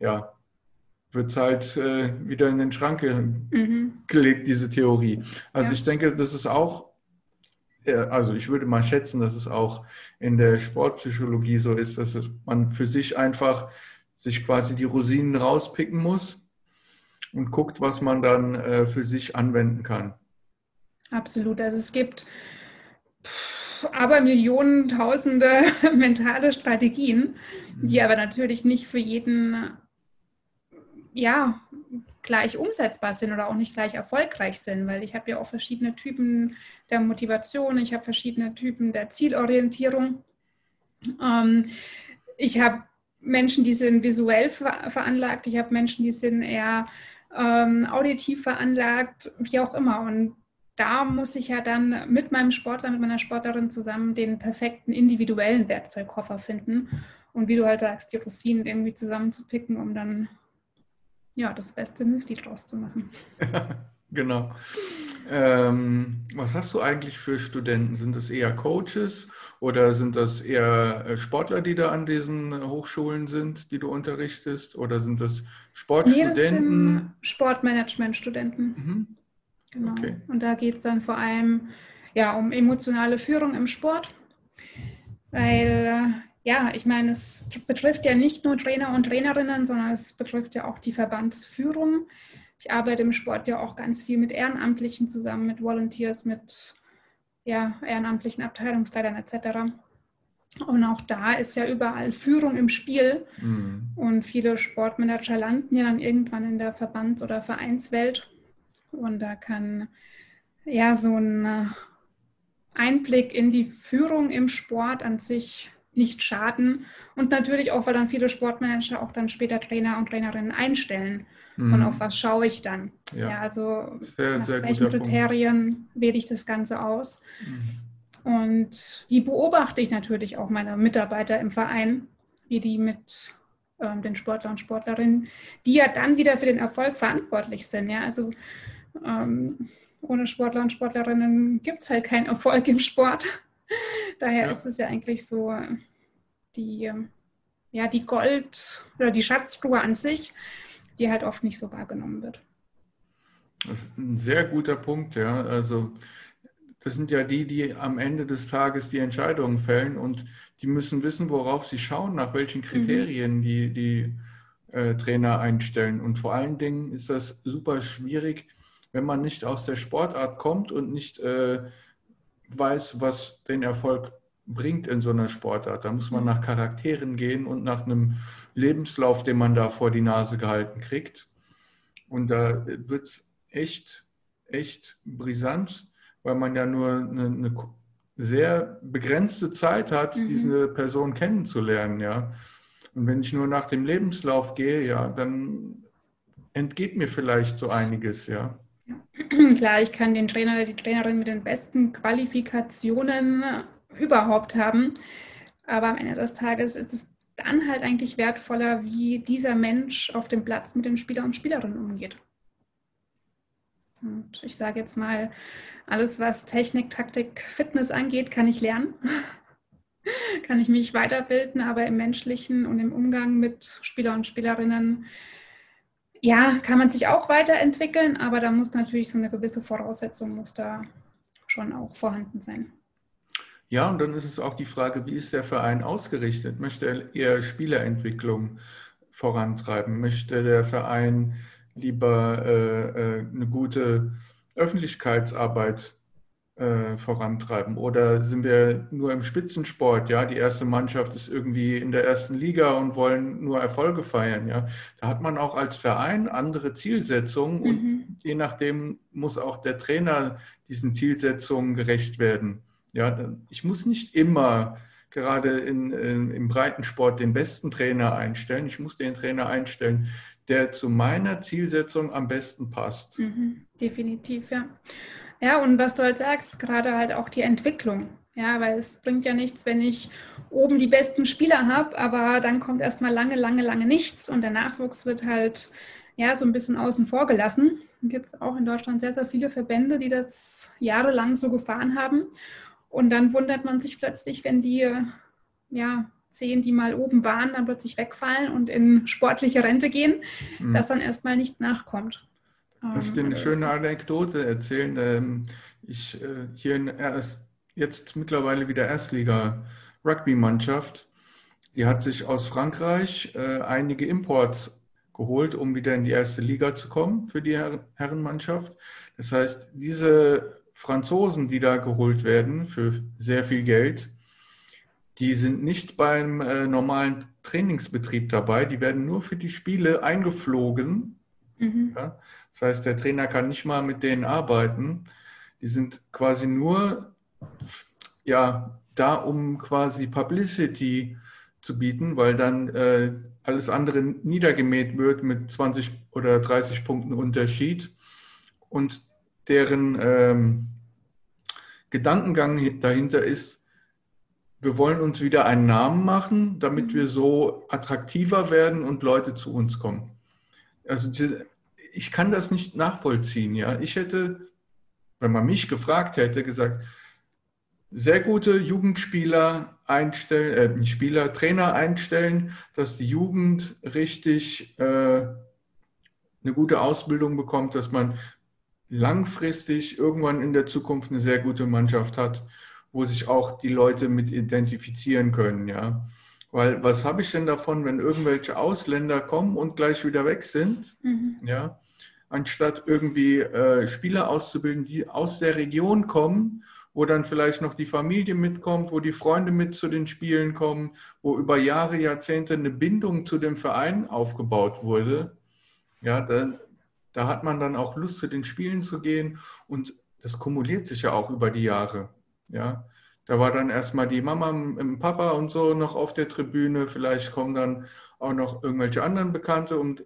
ja, wird es halt äh, wieder in den Schrank mhm. gelegt, diese Theorie. Also ja. ich denke, das ist auch, also ich würde mal schätzen, dass es auch in der Sportpsychologie so ist, dass man für sich einfach sich quasi die Rosinen rauspicken muss und guckt, was man dann äh, für sich anwenden kann. Absolut. Also es gibt aber Millionen, Tausende mentale Strategien, die mhm. aber natürlich nicht für jeden ja, gleich umsetzbar sind oder auch nicht gleich erfolgreich sind, weil ich habe ja auch verschiedene Typen der Motivation, ich habe verschiedene Typen der Zielorientierung. Ähm, ich habe Menschen, die sind visuell veranlagt, ich habe Menschen, die sind eher ähm, auditiv veranlagt, wie auch immer. Und da muss ich ja dann mit meinem Sportler, mit meiner Sportlerin zusammen den perfekten individuellen Werkzeugkoffer finden. Und wie du halt sagst, die Rosinen irgendwie zusammenzupicken, um dann ja, das beste Müsli draus zu machen. genau. Ähm, was hast du eigentlich für Studenten? Sind das eher Coaches oder sind das eher äh, Sportler, die da an diesen Hochschulen sind, die du unterrichtest? Oder sind das Sportstudenten? Nee, das Sportmanagement-Studenten. Mhm. Genau. Okay. Und da geht es dann vor allem ja, um emotionale Führung im Sport. Weil ja, ich meine, es betrifft ja nicht nur Trainer und Trainerinnen, sondern es betrifft ja auch die Verbandsführung. Ich arbeite im Sport ja auch ganz viel mit Ehrenamtlichen zusammen, mit Volunteers, mit ja, ehrenamtlichen Abteilungsleitern etc. Und auch da ist ja überall Führung im Spiel. Mhm. Und viele Sportmanager landen ja dann irgendwann in der Verbands- oder Vereinswelt. Und da kann ja so ein Einblick in die Führung im Sport an sich nicht schaden. Und natürlich auch, weil dann viele Sportmanager auch dann später Trainer und Trainerinnen einstellen. Mhm. Und auf was schaue ich dann? Ja, ja also sehr, nach sehr welchen Kriterien Punkt. wähle ich das Ganze aus? Mhm. Und wie beobachte ich natürlich auch meine Mitarbeiter im Verein, wie die mit ähm, den Sportler und Sportlerinnen, die ja dann wieder für den Erfolg verantwortlich sind. Ja, also ähm, ohne Sportler und Sportlerinnen gibt es halt keinen Erfolg im Sport. Daher ja. ist es ja eigentlich so die, ja, die Gold- oder die Schatztruhe an sich, die halt oft nicht so wahrgenommen wird. Das ist ein sehr guter Punkt, ja. Also das sind ja die, die am Ende des Tages die Entscheidungen fällen und die müssen wissen, worauf sie schauen, nach welchen. Kriterien mhm. die, die äh, Trainer einstellen. Und vor allen Dingen ist das super schwierig, wenn man nicht aus der Sportart kommt und nicht äh, weiß, was den Erfolg bringt in so einer Sportart. Da muss man nach Charakteren gehen und nach einem Lebenslauf, den man da vor die Nase gehalten kriegt. Und da wird es echt, echt brisant, weil man ja nur eine, eine sehr begrenzte Zeit hat, mhm. diese Person kennenzulernen, ja. Und wenn ich nur nach dem Lebenslauf gehe, ja, dann entgeht mir vielleicht so einiges, ja. Klar, ich kann den Trainer oder die Trainerin mit den besten Qualifikationen überhaupt haben. Aber am Ende des Tages ist es dann halt eigentlich wertvoller, wie dieser Mensch auf dem Platz mit den Spielern und Spielerinnen umgeht. Und ich sage jetzt mal, alles, was Technik, Taktik, Fitness angeht, kann ich lernen. kann ich mich weiterbilden, aber im menschlichen und im Umgang mit Spieler und Spielerinnen ja, kann man sich auch weiterentwickeln, aber da muss natürlich so eine gewisse Voraussetzung muss da schon auch vorhanden sein. Ja, und dann ist es auch die Frage, wie ist der Verein ausgerichtet? Möchte er eher Spielerentwicklung vorantreiben? Möchte der Verein lieber äh, äh eine gute Öffentlichkeitsarbeit äh, vorantreiben? Oder sind wir nur im Spitzensport? Ja, die erste Mannschaft ist irgendwie in der ersten Liga und wollen nur Erfolge feiern. Ja, da hat man auch als Verein andere Zielsetzungen mhm. und je nachdem muss auch der Trainer diesen Zielsetzungen gerecht werden. Ja, ich muss nicht immer gerade in, in, im Breitensport den besten Trainer einstellen. Ich muss den Trainer einstellen, der zu meiner Zielsetzung am besten passt. Mhm, definitiv, ja. Ja, und was du halt sagst, gerade halt auch die Entwicklung. Ja, weil es bringt ja nichts, wenn ich oben die besten Spieler habe, aber dann kommt erstmal lange, lange, lange nichts und der Nachwuchs wird halt ja so ein bisschen außen vor gelassen. Gibt es auch in Deutschland sehr, sehr viele Verbände, die das jahrelang so gefahren haben. Und dann wundert man sich plötzlich, wenn die ja, zehn, die mal oben waren, dann plötzlich wegfallen und in sportliche Rente gehen, mhm. dass dann erstmal nichts nachkommt. Ich möchte eine schöne Anekdote erzählen. Ähm, ich äh, hier in jetzt mittlerweile wieder Erstliga-Rugby-Mannschaft, die hat sich aus Frankreich äh, einige Imports geholt, um wieder in die erste Liga zu kommen für die Herrenmannschaft. Das heißt, diese Franzosen, die da geholt werden für sehr viel Geld, die sind nicht beim äh, normalen Trainingsbetrieb dabei. Die werden nur für die Spiele eingeflogen. Mhm. Ja? Das heißt, der Trainer kann nicht mal mit denen arbeiten. Die sind quasi nur ja, da, um quasi Publicity zu bieten, weil dann äh, alles andere niedergemäht wird mit 20 oder 30 Punkten Unterschied. Und deren ähm, Gedankengang dahinter ist, wir wollen uns wieder einen Namen machen, damit wir so attraktiver werden und Leute zu uns kommen. Also ich kann das nicht nachvollziehen. Ja, ich hätte, wenn man mich gefragt hätte, gesagt, sehr gute Jugendspieler einstellen, äh, Spieler, Trainer einstellen, dass die Jugend richtig äh, eine gute Ausbildung bekommt, dass man langfristig irgendwann in der Zukunft eine sehr gute Mannschaft hat, wo sich auch die Leute mit identifizieren können, ja. Weil was habe ich denn davon, wenn irgendwelche Ausländer kommen und gleich wieder weg sind? Mhm. Ja, anstatt irgendwie äh, Spieler auszubilden, die aus der Region kommen, wo dann vielleicht noch die Familie mitkommt, wo die Freunde mit zu den Spielen kommen, wo über Jahre, Jahrzehnte eine Bindung zu dem Verein aufgebaut wurde. Ja, da, da hat man dann auch Lust, zu den Spielen zu gehen und das kumuliert sich ja auch über die Jahre. Ja, da war dann erstmal die Mama im Papa und so noch auf der Tribüne. Vielleicht kommen dann auch noch irgendwelche anderen Bekannte und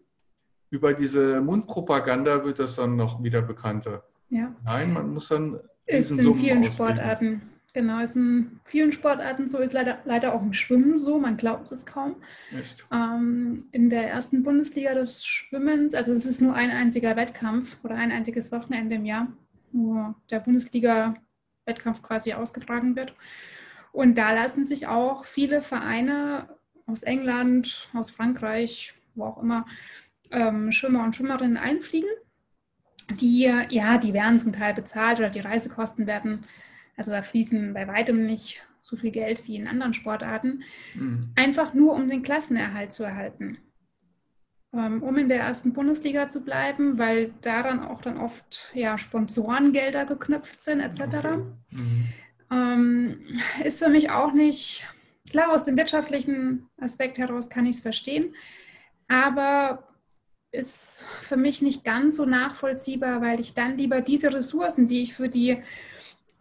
über diese Mundpropaganda wird das dann noch wieder bekannter. Ja. Nein, man muss dann. Ist in vielen ausbilden. Sportarten. Genau, ist in vielen Sportarten so, ist leider, leider auch im Schwimmen so, man glaubt es kaum. Ähm, in der ersten Bundesliga des Schwimmens, also es ist nur ein einziger Wettkampf oder ein einziges Wochenende im Jahr, wo der Bundesliga-Wettkampf quasi ausgetragen wird. Und da lassen sich auch viele Vereine aus England, aus Frankreich, wo auch immer, ähm, Schwimmer und Schwimmerinnen einfliegen. Die, ja, die werden zum Teil bezahlt oder die Reisekosten werden, also da fließen bei weitem nicht so viel Geld wie in anderen Sportarten, mhm. einfach nur um den Klassenerhalt zu erhalten. Ähm, um in der ersten Bundesliga zu bleiben, weil daran auch dann oft ja, Sponsorengelder geknüpft sind, etc. Okay. Mhm. Ähm, ist für mich auch nicht, klar, aus dem wirtschaftlichen Aspekt heraus kann ich es verstehen, aber ist für mich nicht ganz so nachvollziehbar, weil ich dann lieber diese Ressourcen, die ich für die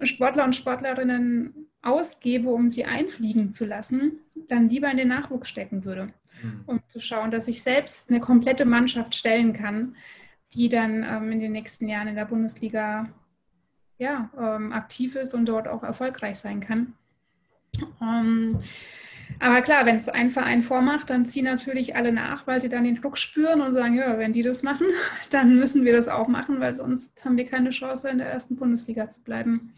Sportler und Sportlerinnen ausgebe, um sie einfliegen zu lassen, dann lieber in den Nachwuchs stecken würde, mhm. um zu schauen, dass ich selbst eine komplette Mannschaft stellen kann, die dann ähm, in den nächsten Jahren in der Bundesliga ja, ähm, aktiv ist und dort auch erfolgreich sein kann. Ähm, aber klar, wenn es ein Verein vormacht, dann ziehen natürlich alle nach, weil sie dann den Druck spüren und sagen, ja, wenn die das machen, dann müssen wir das auch machen, weil sonst haben wir keine Chance, in der ersten Bundesliga zu bleiben.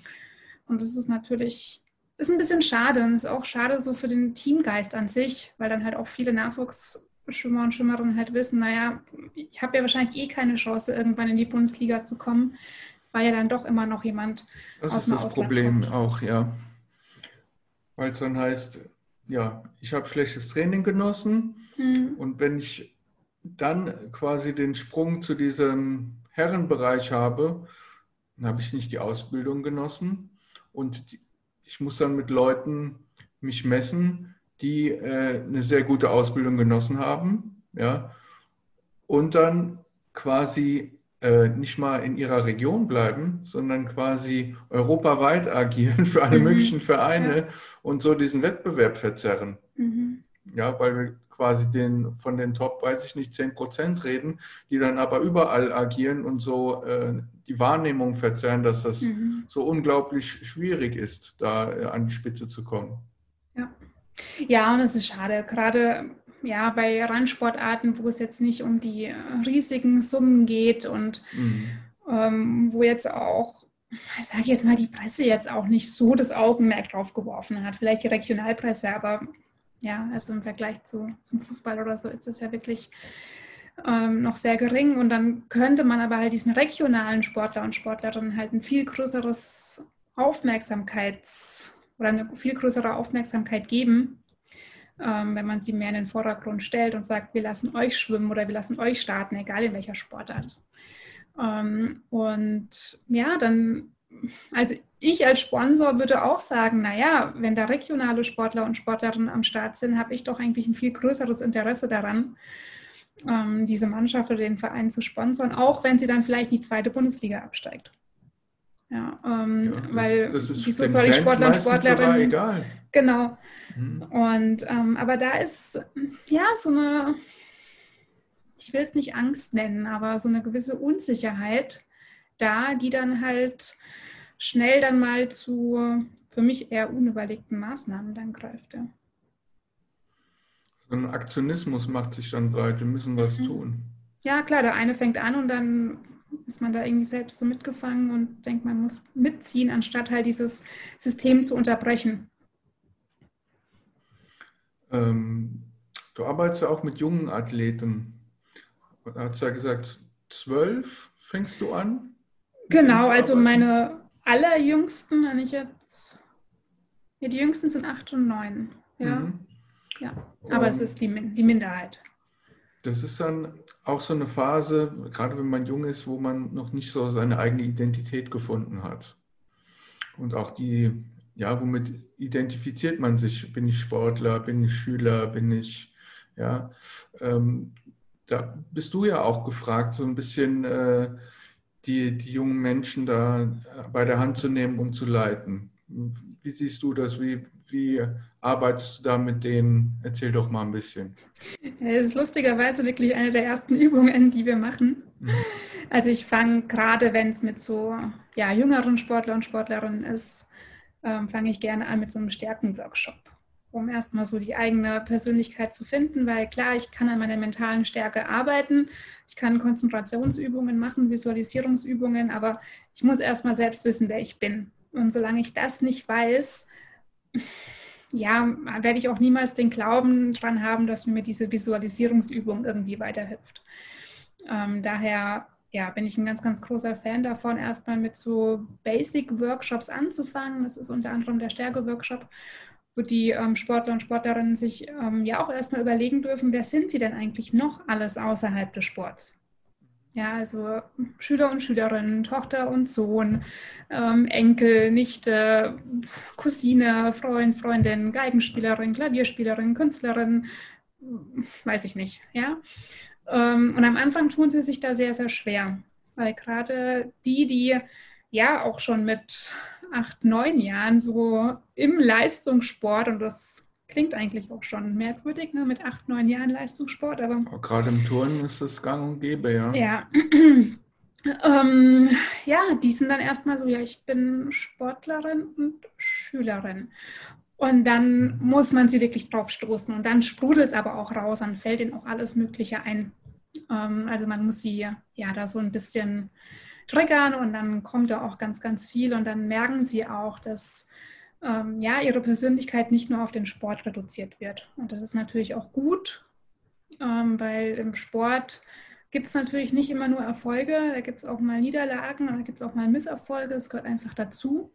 Und das ist natürlich, ist ein bisschen schade und ist auch schade so für den Teamgeist an sich, weil dann halt auch viele Nachwuchsschwimmer und Schwimmerinnen halt wissen, naja, ich habe ja wahrscheinlich eh keine Chance, irgendwann in die Bundesliga zu kommen, weil ja dann doch immer noch jemand das aus dem Ausland kommt. Das ist das Problem auch, ja. Weil es dann heißt, ja, ich habe schlechtes Training genossen. Mhm. und wenn ich dann quasi den Sprung zu diesem Herrenbereich habe, dann habe ich nicht die Ausbildung genossen. Und ich muss dann mit Leuten mich messen, die äh, eine sehr gute Ausbildung genossen haben, ja, und dann quasi äh, nicht mal in ihrer Region bleiben, sondern quasi europaweit agieren für alle mhm. möglichen Vereine ja. und so diesen Wettbewerb verzerren. Mhm. Ja, weil wir quasi den, von den Top, weiß ich nicht, 10 Prozent reden, die dann aber überall agieren und so äh, die Wahrnehmung verzerren, dass das mhm. so unglaublich schwierig ist, da äh, an die Spitze zu kommen. Ja. Ja, und es ist schade. Gerade ja, bei Randsportarten, wo es jetzt nicht um die riesigen Summen geht und mhm. ähm, wo jetzt auch, ich sage jetzt mal, die Presse jetzt auch nicht so das Augenmerk drauf geworfen hat. Vielleicht die Regionalpresse, aber ja, also im Vergleich zu, zum Fußball oder so ist das ja wirklich ähm, noch sehr gering. Und dann könnte man aber halt diesen regionalen Sportler und Sportlerinnen halt ein viel größeres Aufmerksamkeits- oder eine viel größere Aufmerksamkeit geben ähm, wenn man sie mehr in den Vordergrund stellt und sagt, wir lassen euch schwimmen oder wir lassen euch starten, egal in welcher Sportart. Ähm, und ja, dann, also ich als Sponsor würde auch sagen, naja, wenn da regionale Sportler und Sportlerinnen am Start sind, habe ich doch eigentlich ein viel größeres Interesse daran, ähm, diese Mannschaft oder den Verein zu sponsern, auch wenn sie dann vielleicht in die zweite Bundesliga absteigt. Ja, ähm, ja das, weil das ist wieso soll ich Sportler und Sportlerinnen. Egal. Genau. Mhm. Und ähm, aber da ist ja so eine, ich will es nicht Angst nennen, aber so eine gewisse Unsicherheit da, die dann halt schnell dann mal zu für mich eher unüberlegten Maßnahmen dann greift. Ja. So ein Aktionismus macht sich dann breit, wir müssen was mhm. tun. Ja, klar, der eine fängt an und dann ist man da irgendwie selbst so mitgefangen und denkt, man muss mitziehen, anstatt halt dieses System zu unterbrechen. Ähm, du arbeitest ja auch mit jungen Athleten. Da hat ja gesagt, zwölf fängst du an? Genau, also meine allerjüngsten, wenn ich jetzt, ja, die jüngsten sind acht und neun. Ja. Mhm. Ja, aber um, es ist die, die Minderheit. Das ist dann auch so eine Phase, gerade wenn man jung ist, wo man noch nicht so seine eigene Identität gefunden hat. Und auch die, ja, womit identifiziert man sich? Bin ich Sportler, bin ich Schüler, bin ich, ja, ähm, da bist du ja auch gefragt, so ein bisschen äh, die, die jungen Menschen da bei der Hand zu nehmen und zu leiten. Wie siehst du das? Wie, wie arbeitest du da mit denen? Erzähl doch mal ein bisschen. Es ist lustigerweise wirklich eine der ersten Übungen, die wir machen. Mhm. Also ich fange gerade, wenn es mit so ja, jüngeren Sportler und Sportlerinnen ist, ähm, fange ich gerne an mit so einem Stärkenworkshop, um erstmal so die eigene Persönlichkeit zu finden, weil klar, ich kann an meiner mentalen Stärke arbeiten, ich kann Konzentrationsübungen machen, Visualisierungsübungen, aber ich muss erstmal selbst wissen, wer ich bin. Und solange ich das nicht weiß, ja, werde ich auch niemals den Glauben dran haben, dass mir diese Visualisierungsübung irgendwie weiterhilft. Ähm, daher ja, bin ich ein ganz, ganz großer Fan davon, erstmal mit so Basic-Workshops anzufangen. Das ist unter anderem der Stärke-Workshop, wo die ähm, Sportler und Sportlerinnen sich ähm, ja auch erstmal überlegen dürfen, wer sind sie denn eigentlich noch alles außerhalb des Sports? Ja, also Schüler und Schülerinnen, Tochter und Sohn, ähm, Enkel, Nichte, Cousine, Freund, Freundin, Geigenspielerin, Klavierspielerin, Künstlerin, weiß ich nicht. Ja. Ähm, und am Anfang tun sie sich da sehr, sehr schwer, weil gerade die, die ja auch schon mit acht, neun Jahren so im Leistungssport und das Klingt eigentlich auch schon merkwürdig, ne? mit acht, neun Jahren Leistungssport, aber. Auch gerade im Turnen ist es gang und gäbe, ja. Ja. ähm, ja, die sind dann erstmal so, ja, ich bin Sportlerin und Schülerin. Und dann muss man sie wirklich drauf stoßen. Und dann sprudelt es aber auch raus, dann fällt ihnen auch alles Mögliche ein. Ähm, also man muss sie ja da so ein bisschen triggern und dann kommt da auch ganz, ganz viel. Und dann merken sie auch, dass ähm, ja, ihre Persönlichkeit nicht nur auf den Sport reduziert wird. Und das ist natürlich auch gut, ähm, weil im Sport gibt es natürlich nicht immer nur Erfolge, da gibt es auch mal Niederlagen, da gibt es auch mal Misserfolge, das gehört einfach dazu.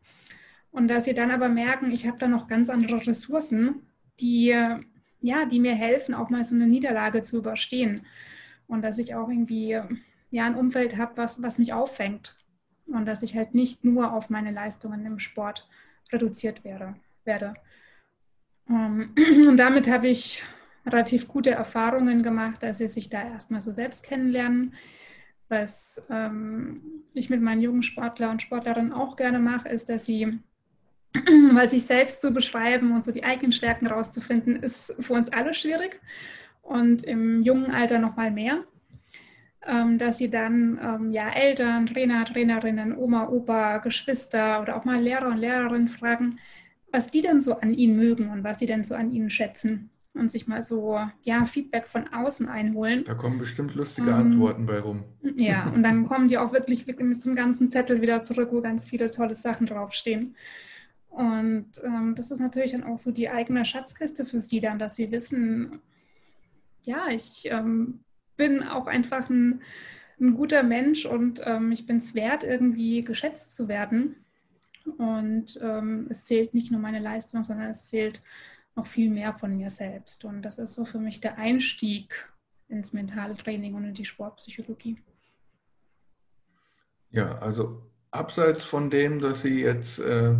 Und dass sie dann aber merken, ich habe da noch ganz andere Ressourcen, die, ja, die mir helfen, auch mal so eine Niederlage zu überstehen. Und dass ich auch irgendwie ja, ein Umfeld habe, was, was mich auffängt. Und dass ich halt nicht nur auf meine Leistungen im Sport reduziert wäre, werde. Ähm, und damit habe ich relativ gute Erfahrungen gemacht, dass sie sich da erstmal so selbst kennenlernen. Was ähm, ich mit meinen jungen Sportler und Sportlerinnen auch gerne mache, ist, dass sie, weil sich selbst zu beschreiben und so die eigenen Stärken rauszufinden, ist für uns alle schwierig und im jungen Alter noch mal mehr. Ähm, dass sie dann ähm, ja, Eltern, Trainer, Trainerinnen, Oma, Opa, Geschwister oder auch mal Lehrer und Lehrerinnen fragen, was die denn so an ihnen mögen und was sie denn so an ihnen schätzen und sich mal so ja, Feedback von außen einholen. Da kommen bestimmt lustige ähm, Antworten bei rum. Ja, und dann kommen die auch wirklich, wirklich mit so einem ganzen Zettel wieder zurück, wo ganz viele tolle Sachen draufstehen. Und ähm, das ist natürlich dann auch so die eigene Schatzkiste für sie dann, dass sie wissen, ja, ich ähm, bin auch einfach ein, ein guter Mensch und ähm, ich bin es wert, irgendwie geschätzt zu werden. Und ähm, es zählt nicht nur meine Leistung, sondern es zählt noch viel mehr von mir selbst. Und das ist so für mich der Einstieg ins mentale Training und in die Sportpsychologie. Ja, also abseits von dem, dass Sie jetzt äh,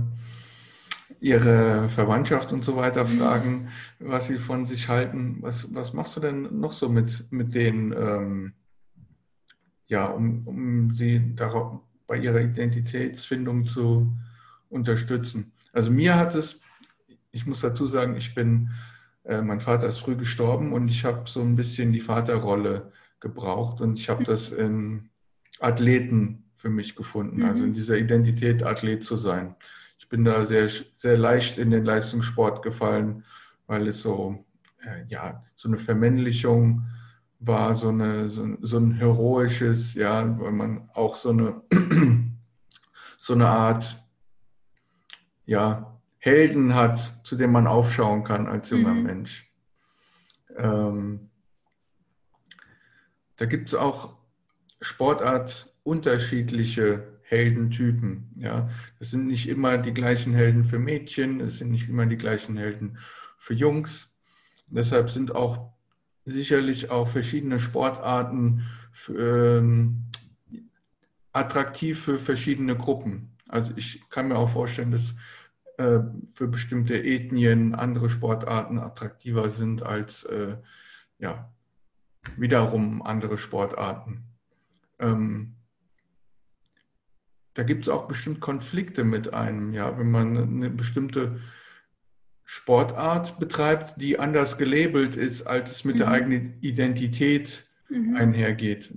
ihre Verwandtschaft und so weiter fragen, was sie von sich halten. Was, was machst du denn noch so mit, mit denen, ähm, ja, um, um sie darauf, bei ihrer Identitätsfindung zu unterstützen? Also mir hat es, ich muss dazu sagen, ich bin, äh, mein Vater ist früh gestorben und ich habe so ein bisschen die Vaterrolle gebraucht und ich habe das in Athleten für mich gefunden, also in dieser Identität Athlet zu sein ich bin da sehr, sehr leicht in den Leistungssport gefallen, weil es so, äh, ja, so eine Vermännlichung war, so, eine, so, so ein heroisches, ja, weil man auch so eine, so eine Art, ja, Helden hat, zu dem man aufschauen kann als junger mhm. Mensch. Ähm, da gibt es auch Sportart unterschiedliche Heldentypen. Ja, es sind nicht immer die gleichen Helden für Mädchen, es sind nicht immer die gleichen Helden für Jungs. Deshalb sind auch sicherlich auch verschiedene Sportarten ähm, attraktiv für verschiedene Gruppen. Also ich kann mir auch vorstellen, dass äh, für bestimmte Ethnien andere Sportarten attraktiver sind als äh, ja, wiederum andere Sportarten. Ähm, da gibt es auch bestimmt Konflikte mit einem, ja, wenn man eine bestimmte Sportart betreibt, die anders gelabelt ist, als es mit mhm. der eigenen Identität mhm. einhergeht.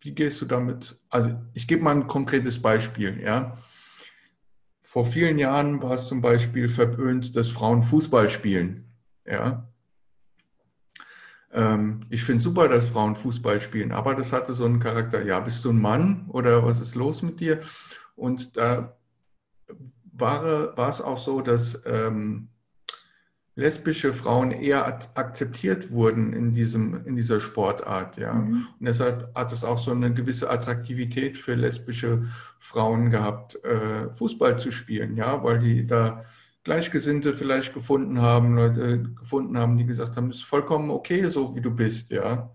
Wie gehst du damit? Also ich gebe mal ein konkretes Beispiel, ja. Vor vielen Jahren war es zum Beispiel verpönt, dass Frauen Fußball spielen, ja. Ähm, ich finde super, dass Frauen Fußball spielen, aber das hatte so einen Charakter, ja, bist du ein Mann oder was ist los mit dir? Und da war, war es auch so, dass ähm, lesbische Frauen eher akzeptiert wurden in, diesem, in dieser Sportart. Ja. Mhm. Und deshalb hat es auch so eine gewisse Attraktivität für lesbische Frauen gehabt, äh, Fußball zu spielen, ja, weil die da Gleichgesinnte vielleicht gefunden haben, Leute gefunden haben, die gesagt haben, es ist vollkommen okay, so wie du bist, ja.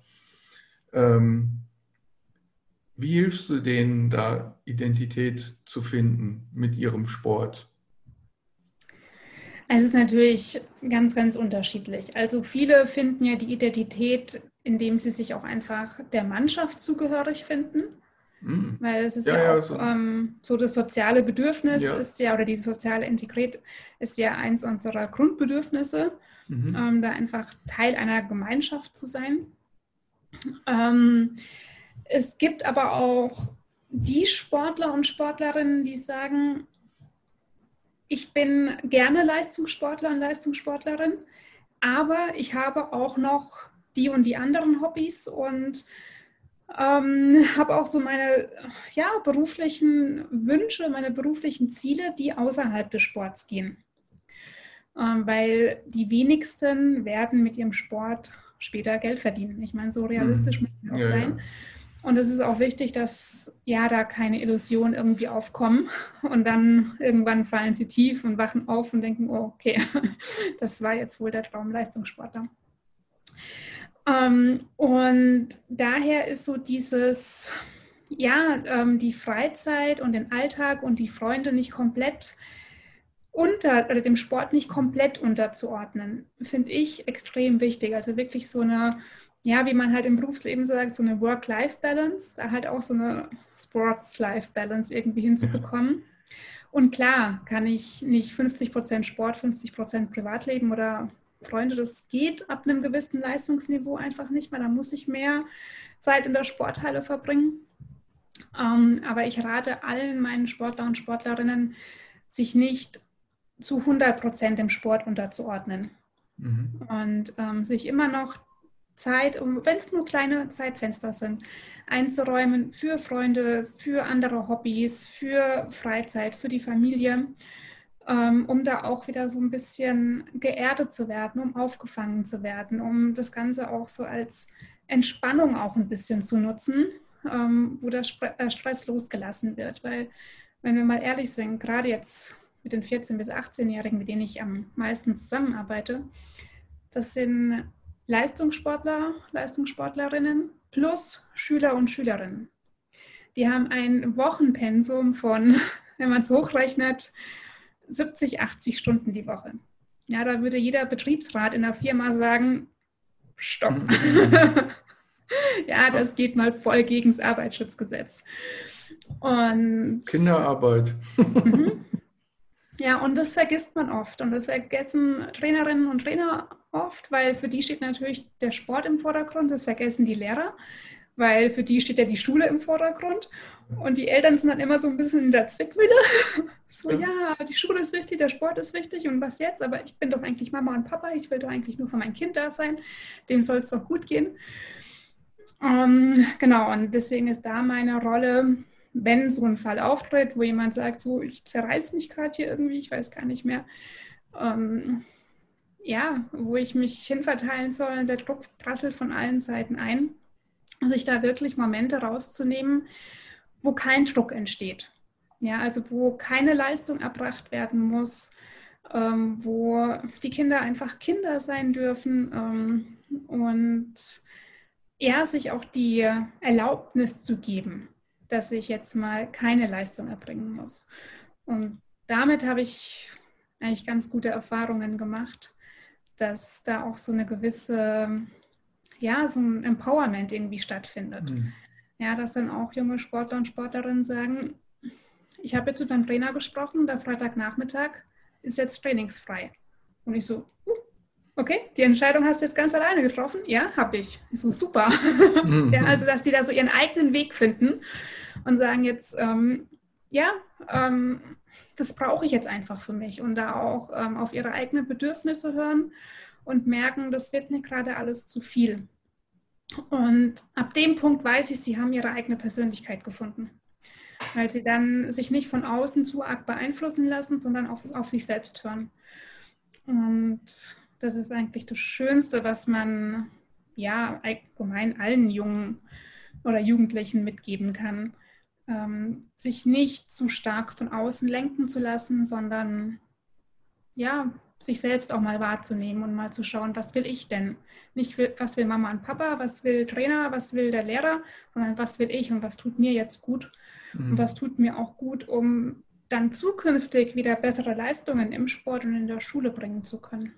Ähm, wie hilfst du denen, da Identität zu finden mit ihrem Sport? Es ist natürlich ganz, ganz unterschiedlich. Also viele finden ja die Identität, indem sie sich auch einfach der Mannschaft zugehörig finden. Mhm. Weil es ist ja, ja auch so. Ähm, so. das soziale Bedürfnis ja. ist ja, oder die soziale Integrität ist ja eins unserer Grundbedürfnisse, mhm. ähm, da einfach Teil einer Gemeinschaft zu sein. Ähm, es gibt aber auch die Sportler und Sportlerinnen, die sagen, ich bin gerne Leistungssportler und Leistungssportlerin, aber ich habe auch noch die und die anderen Hobbys und ähm, habe auch so meine ja, beruflichen Wünsche, meine beruflichen Ziele, die außerhalb des Sports gehen. Ähm, weil die wenigsten werden mit ihrem Sport später Geld verdienen. Ich meine, so realistisch hm. müssen wir auch ja, sein. Ja. Und es ist auch wichtig, dass ja da keine Illusionen irgendwie aufkommen und dann irgendwann fallen sie tief und wachen auf und denken, oh, okay, das war jetzt wohl der Traumleistungssportler. Ähm, und daher ist so dieses, ja, ähm, die Freizeit und den Alltag und die Freunde nicht komplett unter oder dem Sport nicht komplett unterzuordnen, finde ich extrem wichtig. Also wirklich so eine, ja, wie man halt im Berufsleben sagt, so eine Work-Life-Balance, da halt auch so eine Sports-Life-Balance irgendwie hinzubekommen. Ja. Und klar kann ich nicht 50 Prozent Sport, 50 Prozent Privatleben oder Freunde, das geht ab einem gewissen Leistungsniveau einfach nicht mehr. Da muss ich mehr Zeit in der Sporthalle verbringen. Ähm, aber ich rate allen meinen Sportler und Sportlerinnen, sich nicht zu 100 Prozent dem Sport unterzuordnen. Mhm. Und ähm, sich immer noch Zeit, um, wenn es nur kleine Zeitfenster sind, einzuräumen für Freunde, für andere Hobbys, für Freizeit, für die Familie um da auch wieder so ein bisschen geerdet zu werden, um aufgefangen zu werden, um das Ganze auch so als Entspannung auch ein bisschen zu nutzen, ähm, wo der äh, Stress losgelassen wird. Weil, wenn wir mal ehrlich sind, gerade jetzt mit den 14- bis 18-Jährigen, mit denen ich am meisten zusammenarbeite, das sind Leistungssportler, Leistungssportlerinnen plus Schüler und Schülerinnen. Die haben ein Wochenpensum von, wenn man es hochrechnet, 70, 80 Stunden die Woche. Ja, da würde jeder Betriebsrat in der Firma sagen, stopp. ja, das geht mal voll gegen das Arbeitsschutzgesetz. Und, Kinderarbeit. Mhm. ja, und das vergisst man oft. Und das vergessen Trainerinnen und Trainer oft, weil für die steht natürlich der Sport im Vordergrund. Das vergessen die Lehrer, weil für die steht ja die Schule im Vordergrund. Und die Eltern sind dann immer so ein bisschen in der Zwickmühle. So, ja. die Schule ist wichtig, der Sport ist wichtig und was jetzt? Aber ich bin doch eigentlich Mama und Papa, ich will doch eigentlich nur für mein Kind da sein. Dem soll es doch gut gehen. Ähm, genau, und deswegen ist da meine Rolle, wenn so ein Fall auftritt, wo jemand sagt, so, ich zerreiß mich gerade hier irgendwie, ich weiß gar nicht mehr, ähm, ja, wo ich mich hinverteilen soll, der Druck prasselt von allen Seiten ein, sich da wirklich Momente rauszunehmen, wo kein Druck entsteht. Ja, also wo keine Leistung erbracht werden muss, ähm, wo die Kinder einfach Kinder sein dürfen ähm, und ja, sich auch die Erlaubnis zu geben, dass ich jetzt mal keine Leistung erbringen muss. Und damit habe ich eigentlich ganz gute Erfahrungen gemacht, dass da auch so eine gewisse, ja, so ein Empowerment irgendwie stattfindet. Mhm. Ja, dass dann auch junge Sportler und Sportlerinnen sagen, ich habe jetzt mit meinem Trainer gesprochen, der Freitagnachmittag ist jetzt trainingsfrei. Und ich so, uh, okay, die Entscheidung hast du jetzt ganz alleine getroffen? Ja, habe ich. Ich so, super. Mhm. ja, also, dass die da so ihren eigenen Weg finden und sagen jetzt, ähm, ja, ähm, das brauche ich jetzt einfach für mich und da auch ähm, auf ihre eigenen Bedürfnisse hören und merken, das wird mir gerade alles zu viel. Und ab dem Punkt weiß ich, sie haben ihre eigene Persönlichkeit gefunden, weil sie dann sich nicht von außen zu arg beeinflussen lassen, sondern auf, auf sich selbst hören. Und das ist eigentlich das Schönste, was man ja allgemein allen Jungen oder Jugendlichen mitgeben kann, ähm, sich nicht zu stark von außen lenken zu lassen, sondern ja, sich selbst auch mal wahrzunehmen und mal zu schauen, was will ich denn? Nicht, was will Mama und Papa, was will Trainer, was will der Lehrer, sondern was will ich und was tut mir jetzt gut mhm. und was tut mir auch gut, um dann zukünftig wieder bessere Leistungen im Sport und in der Schule bringen zu können.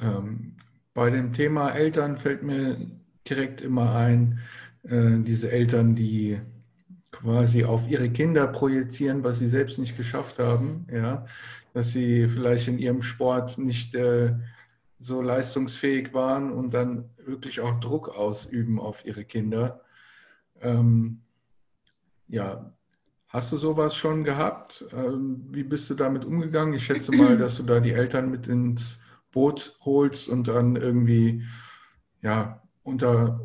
Ähm, bei dem Thema Eltern fällt mir direkt immer ein, äh, diese Eltern, die quasi auf ihre Kinder projizieren, was sie selbst nicht geschafft haben, ja, dass sie vielleicht in ihrem Sport nicht äh, so leistungsfähig waren und dann wirklich auch Druck ausüben auf ihre Kinder. Ähm, ja, hast du sowas schon gehabt? Ähm, wie bist du damit umgegangen? Ich schätze mal, dass du da die Eltern mit ins Boot holst und dann irgendwie ja unter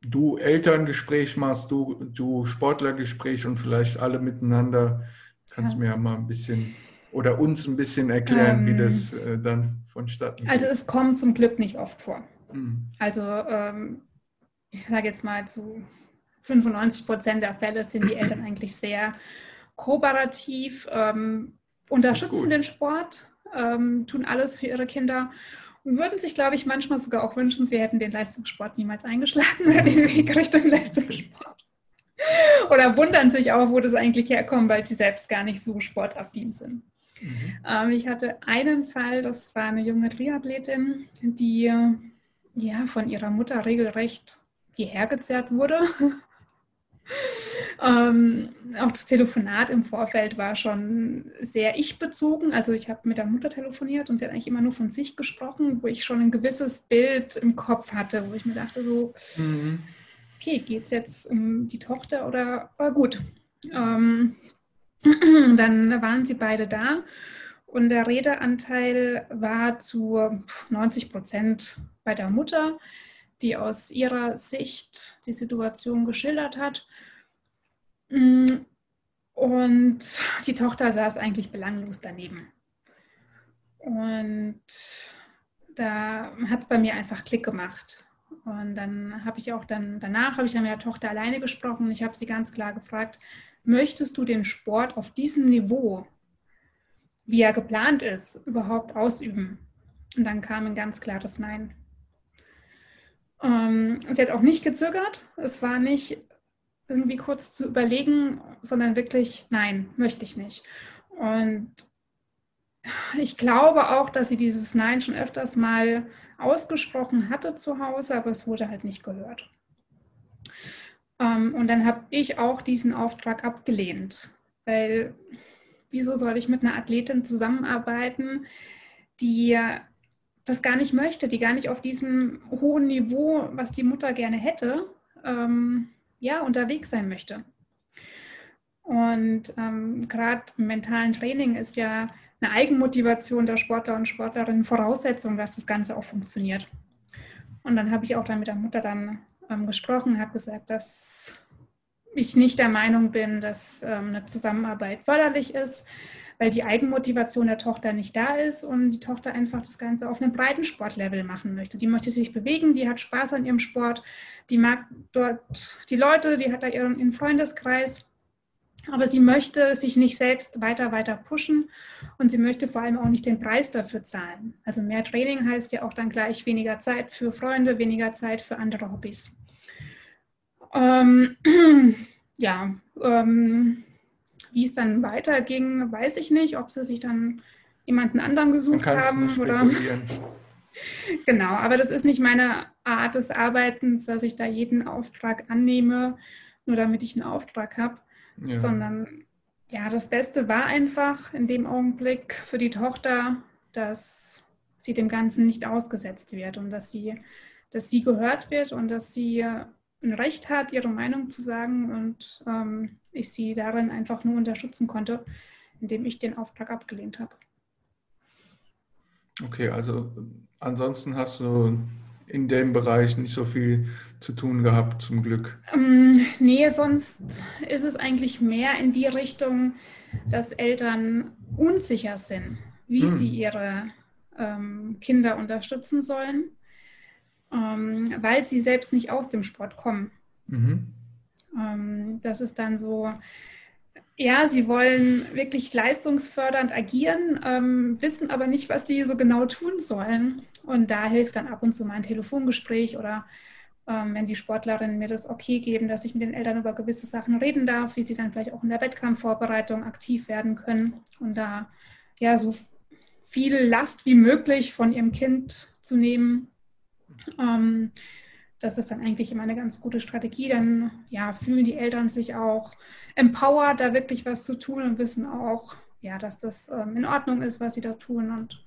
du Elterngespräch machst, du, du Sportlergespräch und vielleicht alle miteinander. Kannst ja. mir ja mal ein bisschen oder uns ein bisschen erklären, ähm, wie das äh, dann vonstatten geht. Also es kommt zum Glück nicht oft vor. Mhm. Also ähm, ich sage jetzt mal zu 95 Prozent der Fälle sind die Eltern eigentlich sehr kooperativ, ähm, unterstützen den Sport, ähm, tun alles für ihre Kinder und würden sich, glaube ich, manchmal sogar auch wünschen, sie hätten den Leistungssport niemals eingeschlagen oder den Weg Richtung Leistungssport. Oder wundern sich auch, wo das eigentlich herkommt, weil sie selbst gar nicht so sportaffin sind. Mhm. Ähm, ich hatte einen Fall, das war eine junge Triathletin, die ja, von ihrer Mutter regelrecht hierher gezerrt wurde. Ähm, auch das Telefonat im Vorfeld war schon sehr ich-bezogen. Also ich habe mit der Mutter telefoniert und sie hat eigentlich immer nur von sich gesprochen, wo ich schon ein gewisses Bild im Kopf hatte, wo ich mir dachte so, mhm. okay, geht es jetzt um die Tochter oder oh, gut. Ähm, dann waren sie beide da und der Redeanteil war zu 90 Prozent bei der Mutter, die aus ihrer Sicht die Situation geschildert hat Mm, und die Tochter saß eigentlich belanglos daneben. Und da hat es bei mir einfach Klick gemacht. Und dann habe ich auch dann, danach habe ich mit der Tochter alleine gesprochen. Ich habe sie ganz klar gefragt, möchtest du den Sport auf diesem Niveau, wie er geplant ist, überhaupt ausüben? Und dann kam ein ganz klares Nein. Ähm, sie hat auch nicht gezögert. Es war nicht, irgendwie kurz zu überlegen, sondern wirklich, nein, möchte ich nicht. Und ich glaube auch, dass sie dieses Nein schon öfters mal ausgesprochen hatte zu Hause, aber es wurde halt nicht gehört. Ähm, und dann habe ich auch diesen Auftrag abgelehnt, weil wieso soll ich mit einer Athletin zusammenarbeiten, die das gar nicht möchte, die gar nicht auf diesem hohen Niveau, was die Mutter gerne hätte, ähm, ja, unterwegs sein möchte. Und ähm, gerade im mentalen Training ist ja eine Eigenmotivation der Sportler und Sportlerinnen Voraussetzung, dass das Ganze auch funktioniert. Und dann habe ich auch dann mit der Mutter dann ähm, gesprochen, habe gesagt, dass ich nicht der Meinung bin, dass ähm, eine Zusammenarbeit förderlich ist, weil die Eigenmotivation der Tochter nicht da ist und die Tochter einfach das Ganze auf einem breiten Sportlevel machen möchte. Die möchte sich bewegen, die hat Spaß an ihrem Sport, die mag dort die Leute, die hat da ihren, ihren Freundeskreis Aber sie möchte sich nicht selbst weiter, weiter pushen und sie möchte vor allem auch nicht den Preis dafür zahlen. Also mehr Training heißt ja auch dann gleich weniger Zeit für Freunde, weniger Zeit für andere Hobbys. Ähm, ja, ähm, wie es dann weiterging, weiß ich nicht, ob sie sich dann jemanden anderen gesucht haben oder. genau, aber das ist nicht meine Art des Arbeitens, dass ich da jeden Auftrag annehme, nur damit ich einen Auftrag habe ja. sondern ja, das Beste war einfach in dem Augenblick für die Tochter, dass sie dem Ganzen nicht ausgesetzt wird und dass sie, dass sie gehört wird und dass sie ein Recht hat, ihre Meinung zu sagen und ähm, ich sie darin einfach nur unterstützen konnte, indem ich den Auftrag abgelehnt habe. Okay, also ansonsten hast du in dem Bereich nicht so viel zu tun gehabt, zum Glück. Ähm, nee, sonst ist es eigentlich mehr in die Richtung, dass Eltern unsicher sind, wie hm. sie ihre ähm, Kinder unterstützen sollen, ähm, weil sie selbst nicht aus dem Sport kommen. Mhm. Ähm, das ist dann so, ja, sie wollen wirklich leistungsfördernd agieren, ähm, wissen aber nicht, was sie so genau tun sollen. Und da hilft dann ab und zu mal ein Telefongespräch oder ähm, wenn die Sportlerinnen mir das okay geben, dass ich mit den Eltern über gewisse Sachen reden darf, wie sie dann vielleicht auch in der Wettkampfvorbereitung aktiv werden können und da ja so viel Last wie möglich von ihrem Kind zu nehmen. Ähm, das ist dann eigentlich immer eine ganz gute Strategie. Dann ja, fühlen die Eltern sich auch empowered, da wirklich was zu tun und wissen auch, ja, dass das ähm, in Ordnung ist, was sie da tun und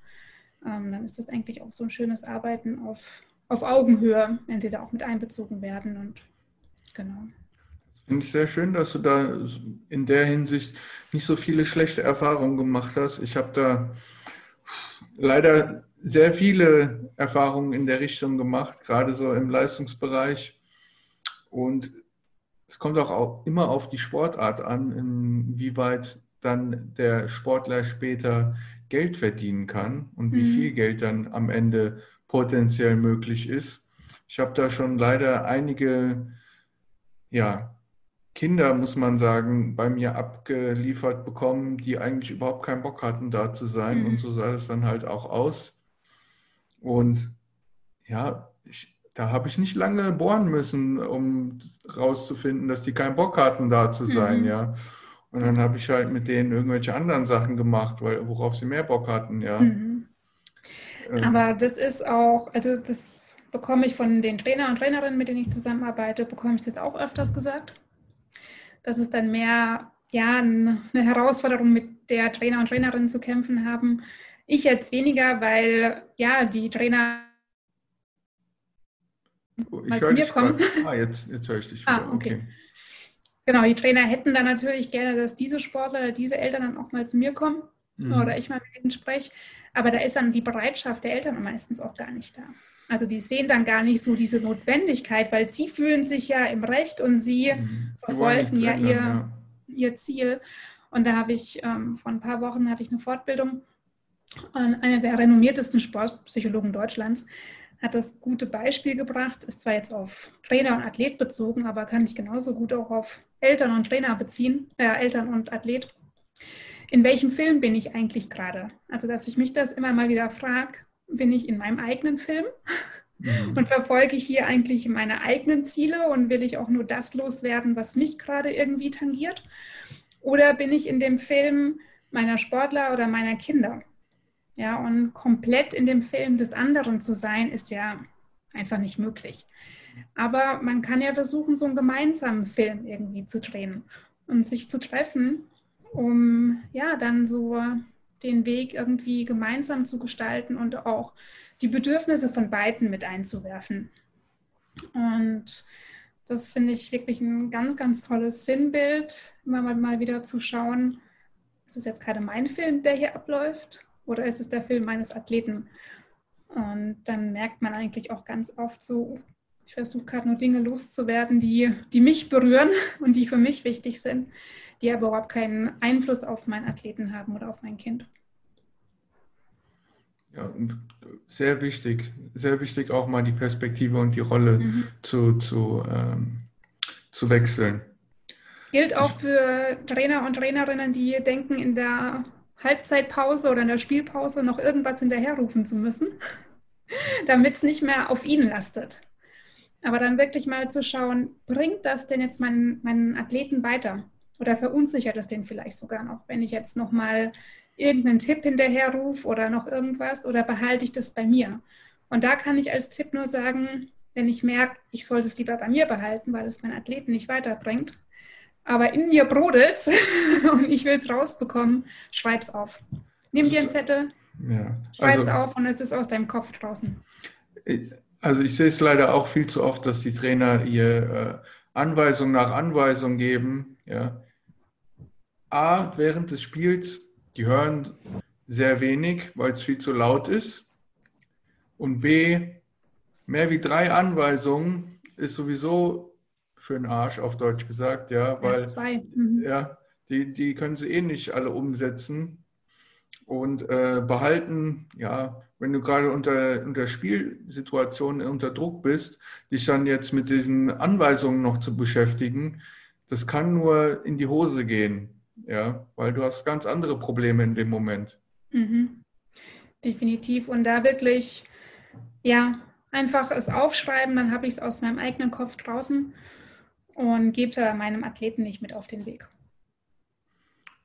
ähm, dann ist das eigentlich auch so ein schönes Arbeiten auf, auf Augenhöhe, wenn sie da auch mit einbezogen werden. Und genau. Finde ich sehr schön, dass du da in der Hinsicht nicht so viele schlechte Erfahrungen gemacht hast. Ich habe da leider sehr viele Erfahrungen in der Richtung gemacht, gerade so im Leistungsbereich. Und es kommt auch immer auf die Sportart an, inwieweit dann der Sportler später Geld verdienen kann und wie mhm. viel Geld dann am Ende potenziell möglich ist. Ich habe da schon leider einige ja, Kinder, muss man sagen, bei mir abgeliefert bekommen, die eigentlich überhaupt keinen Bock hatten, da zu sein. Mhm. Und so sah es dann halt auch aus. Und ja, ich, da habe ich nicht lange bohren müssen, um rauszufinden, dass die keinen Bock hatten, da zu sein, mhm. ja. Und dann habe ich halt mit denen irgendwelche anderen Sachen gemacht, weil, worauf sie mehr Bock hatten, ja. Mhm. Ähm. Aber das ist auch, also das bekomme ich von den Trainer und Trainerinnen, mit denen ich zusammenarbeite, bekomme ich das auch öfters gesagt. Das ist dann mehr, ja, eine Herausforderung, mit der Trainer und Trainerinnen zu kämpfen haben. Ich jetzt weniger, weil ja, die Trainer ich zu mir kommen. Ah, jetzt, jetzt höre ich dich ah, wieder. Ah, okay. okay. Genau, die Trainer hätten dann natürlich gerne, dass diese Sportler oder diese Eltern dann auch mal zu mir kommen mhm. oder ich mal mit ihnen spreche. Aber da ist dann die Bereitschaft der Eltern meistens auch gar nicht da. Also die sehen dann gar nicht so diese Notwendigkeit, weil sie fühlen sich ja im Recht und sie mhm. verfolgen ja ihr, ja ihr Ziel. Und da habe ich ähm, vor ein paar Wochen hatte ich eine Fortbildung einer der renommiertesten Sportpsychologen Deutschlands hat das gute Beispiel gebracht, ist zwar jetzt auf Trainer und Athlet bezogen, aber kann ich genauso gut auch auf Eltern und Trainer beziehen, äh, Eltern und Athlet. In welchem Film bin ich eigentlich gerade? Also, dass ich mich das immer mal wieder frage, bin ich in meinem eigenen Film mhm. und verfolge ich hier eigentlich meine eigenen Ziele und will ich auch nur das loswerden, was mich gerade irgendwie tangiert? Oder bin ich in dem Film meiner Sportler oder meiner Kinder? Ja, und komplett in dem Film des anderen zu sein, ist ja einfach nicht möglich. Aber man kann ja versuchen, so einen gemeinsamen Film irgendwie zu drehen und sich zu treffen, um ja dann so den Weg irgendwie gemeinsam zu gestalten und auch die Bedürfnisse von beiden mit einzuwerfen. Und das finde ich wirklich ein ganz, ganz tolles Sinnbild, immer mal wieder zu schauen, ist es jetzt gerade mein Film, der hier abläuft oder ist es der Film meines Athleten? Und dann merkt man eigentlich auch ganz oft so, ich versuche gerade nur Dinge loszuwerden, die, die mich berühren und die für mich wichtig sind, die aber überhaupt keinen Einfluss auf meinen Athleten haben oder auf mein Kind. Ja, sehr wichtig, sehr wichtig auch mal die Perspektive und die Rolle mhm. zu, zu, ähm, zu wechseln. Gilt auch für Trainer und Trainerinnen, die denken, in der Halbzeitpause oder in der Spielpause noch irgendwas hinterherrufen zu müssen, damit es nicht mehr auf ihnen lastet. Aber dann wirklich mal zu schauen, bringt das denn jetzt meinen, meinen Athleten weiter? Oder verunsichert es den vielleicht sogar noch, wenn ich jetzt nochmal irgendeinen Tipp hinterherrufe oder noch irgendwas? Oder behalte ich das bei mir? Und da kann ich als Tipp nur sagen, wenn ich merke, ich sollte es lieber bei mir behalten, weil es meinen Athleten nicht weiterbringt, aber in mir brodelt und ich will es rausbekommen, schreib es auf. Nimm dir einen Zettel, ja. schreib es also, auf und es ist aus deinem Kopf draußen. Also ich sehe es leider auch viel zu oft, dass die Trainer ihr äh, Anweisung nach Anweisung geben. Ja. A, während des Spiels, die hören sehr wenig, weil es viel zu laut ist. Und B, mehr wie drei Anweisungen ist sowieso für den Arsch, auf Deutsch gesagt, ja, weil ja, zwei. Mhm. ja die, die können sie eh nicht alle umsetzen und äh, behalten, ja, wenn du gerade unter, unter Spielsituationen unter Druck bist, dich dann jetzt mit diesen Anweisungen noch zu beschäftigen, das kann nur in die Hose gehen, ja, weil du hast ganz andere Probleme in dem Moment. Mhm. Definitiv. Und da wirklich, ja, einfach es aufschreiben, dann habe ich es aus meinem eigenen Kopf draußen und gebe es meinem Athleten nicht mit auf den Weg.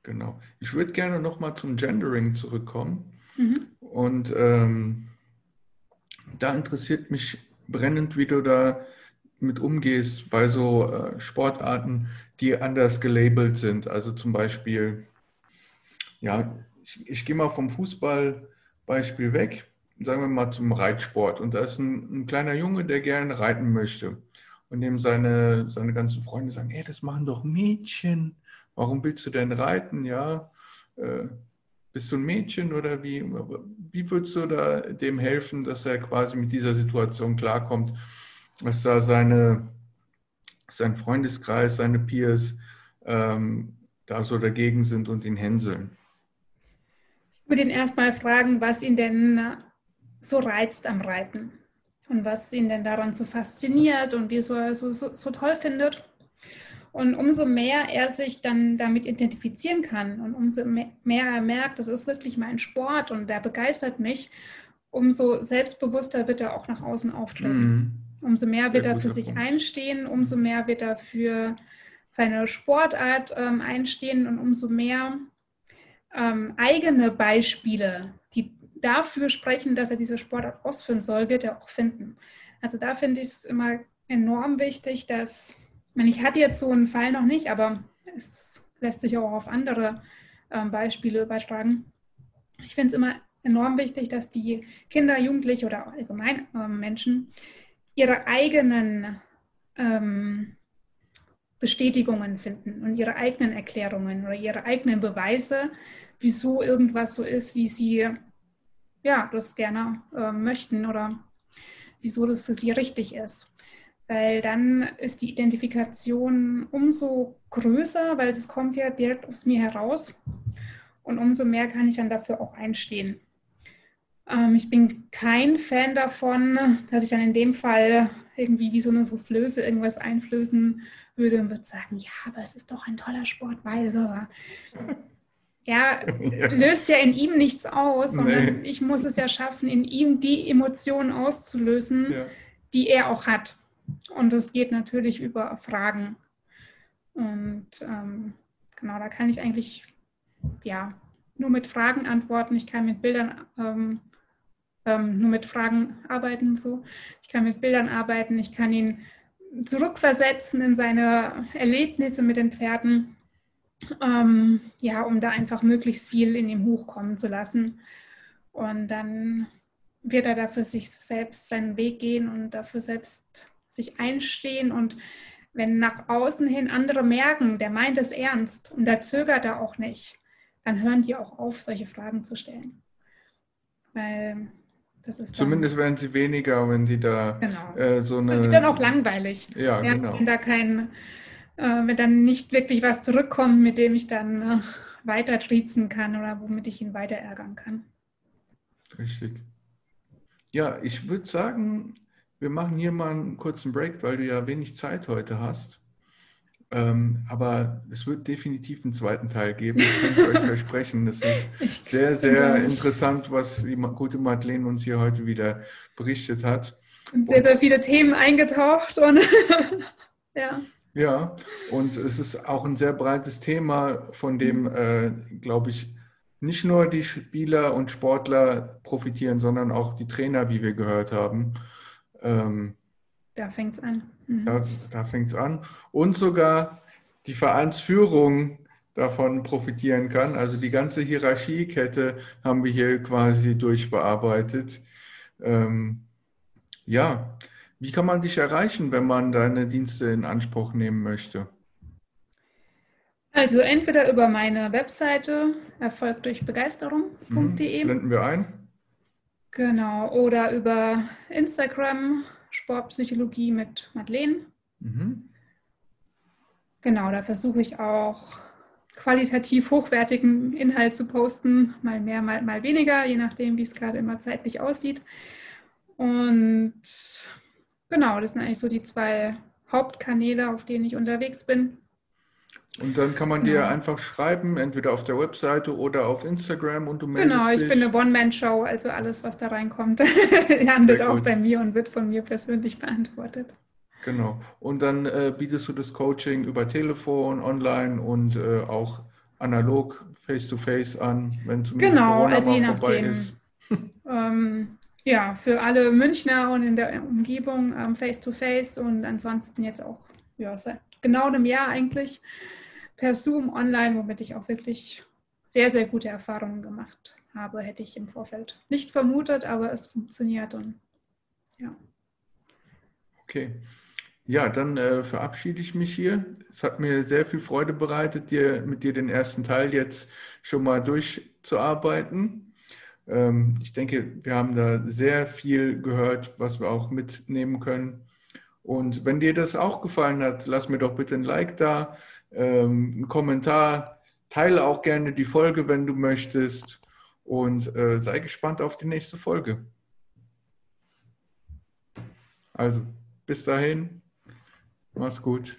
Genau. Ich würde gerne nochmal zum Gendering zurückkommen. Mhm. Und ähm, da interessiert mich brennend, wie du da mit umgehst bei so äh, Sportarten, die anders gelabelt sind. Also zum Beispiel, ja, ich, ich gehe mal vom Fußballbeispiel weg, sagen wir mal zum Reitsport. Und da ist ein, ein kleiner Junge, der gerne reiten möchte und dem seine, seine ganzen Freunde sagen, hey, das machen doch Mädchen. Warum willst du denn reiten? Ja, äh, bist du ein Mädchen oder wie? Wie würdest du da dem helfen, dass er quasi mit dieser Situation klarkommt, dass da seine, sein Freundeskreis, seine Peers ähm, da so dagegen sind und ihn hänseln? Ich würde ihn erstmal fragen, was ihn denn so reizt am Reiten und was ihn denn daran so fasziniert und wie es so, so, so, toll findet. Und umso mehr er sich dann damit identifizieren kann und umso mehr er merkt, das ist wirklich mein Sport und der begeistert mich, umso selbstbewusster wird er auch nach außen auftreten. Mhm. Umso mehr wird er für sich Punkt. einstehen, umso mehr wird er für seine Sportart ähm, einstehen und umso mehr ähm, eigene Beispiele, dafür sprechen, dass er diese Sportart ausführen soll, wird er auch finden. Also da finde ich es immer enorm wichtig, dass, ich, meine, ich hatte jetzt so einen Fall noch nicht, aber es lässt sich auch auf andere ähm, Beispiele übertragen. Ich finde es immer enorm wichtig, dass die Kinder, Jugendliche oder allgemein äh, Menschen ihre eigenen ähm, Bestätigungen finden und ihre eigenen Erklärungen oder ihre eigenen Beweise, wieso irgendwas so ist, wie sie ja, das gerne äh, möchten oder wieso das für sie richtig ist. Weil dann ist die Identifikation umso größer, weil es kommt ja direkt aus mir heraus und umso mehr kann ich dann dafür auch einstehen. Ähm, ich bin kein Fan davon, dass ich dann in dem Fall irgendwie wie so eine Soufflöse irgendwas einflößen würde und würde sagen, ja, aber es ist doch ein toller Sport, weil ja, löst ja in ihm nichts aus, sondern nee. ich muss es ja schaffen, in ihm die Emotionen auszulösen, ja. die er auch hat. Und das geht natürlich über Fragen. Und ähm, genau, da kann ich eigentlich ja nur mit Fragen antworten. Ich kann mit Bildern ähm, ähm, nur mit Fragen arbeiten. So, ich kann mit Bildern arbeiten. Ich kann ihn zurückversetzen in seine Erlebnisse mit den Pferden ähm, ja, um da einfach möglichst viel in ihm hochkommen zu lassen. Und dann wird er dafür sich selbst seinen Weg gehen und dafür selbst sich einstehen. Und wenn nach außen hin andere merken, der meint es ernst und da zögert er auch nicht, dann hören die auch auf, solche Fragen zu stellen. Weil das ist Zumindest werden sie weniger, wenn sie da genau. äh, so eine. Das wird dann auch langweilig. Ja, ja genau. Wenn da kein äh, wenn dann nicht wirklich was zurückkommt, mit dem ich dann äh, weiter triezen kann oder womit ich ihn weiter ärgern kann. Richtig. Ja, ich würde sagen, wir machen hier mal einen kurzen Break, weil du ja wenig Zeit heute hast. Ähm, aber es wird definitiv einen zweiten Teil geben, das kann ich euch versprechen. Das ist sehr, sehr interessant, was die gute Madeleine uns hier heute wieder berichtet hat. Und sehr, sehr viele Themen eingetaucht und ja. Ja, und es ist auch ein sehr breites Thema, von dem, äh, glaube ich, nicht nur die Spieler und Sportler profitieren, sondern auch die Trainer, wie wir gehört haben. Ähm, da fängt es an. Mhm. Da, da fängt es an. Und sogar die Vereinsführung davon profitieren kann. Also die ganze Hierarchiekette haben wir hier quasi durchbearbeitet. Ähm, ja, wie kann man dich erreichen, wenn man deine Dienste in Anspruch nehmen möchte? Also entweder über meine Webseite erfolgdurchbegeisterung.de. Mhm, blenden wir ein. Genau, oder über Instagram Sportpsychologie mit Madeleine. Mhm. Genau, da versuche ich auch qualitativ hochwertigen Inhalt zu posten, mal mehr, mal, mal weniger, je nachdem, wie es gerade immer zeitlich aussieht. Und Genau, das sind eigentlich so die zwei Hauptkanäle, auf denen ich unterwegs bin. Und dann kann man dir ja. einfach schreiben, entweder auf der Webseite oder auf Instagram und du meldest Genau, ich dich. bin eine One-Man-Show, also alles, was da reinkommt, landet auch bei mir und wird von mir persönlich beantwortet. Genau. Und dann äh, bietest du das Coaching über Telefon, online und äh, auch analog, face-to-face an, wenn zumindest genau, Corona also je nachdem. ähm, ja, für alle Münchner und in der Umgebung ähm, face-to-face -face und ansonsten jetzt auch ja, seit genau einem Jahr eigentlich per Zoom online, womit ich auch wirklich sehr, sehr gute Erfahrungen gemacht habe. Hätte ich im Vorfeld nicht vermutet, aber es funktioniert und ja. Okay. Ja, dann äh, verabschiede ich mich hier. Es hat mir sehr viel Freude bereitet, dir, mit dir den ersten Teil jetzt schon mal durchzuarbeiten. Ähm, ich denke, wir haben da sehr viel gehört, was wir auch mitnehmen können. Und wenn dir das auch gefallen hat, lass mir doch bitte ein Like da, ähm, einen Kommentar, teile auch gerne die Folge, wenn du möchtest und äh, sei gespannt auf die nächste Folge. Also, bis dahin, mach's gut.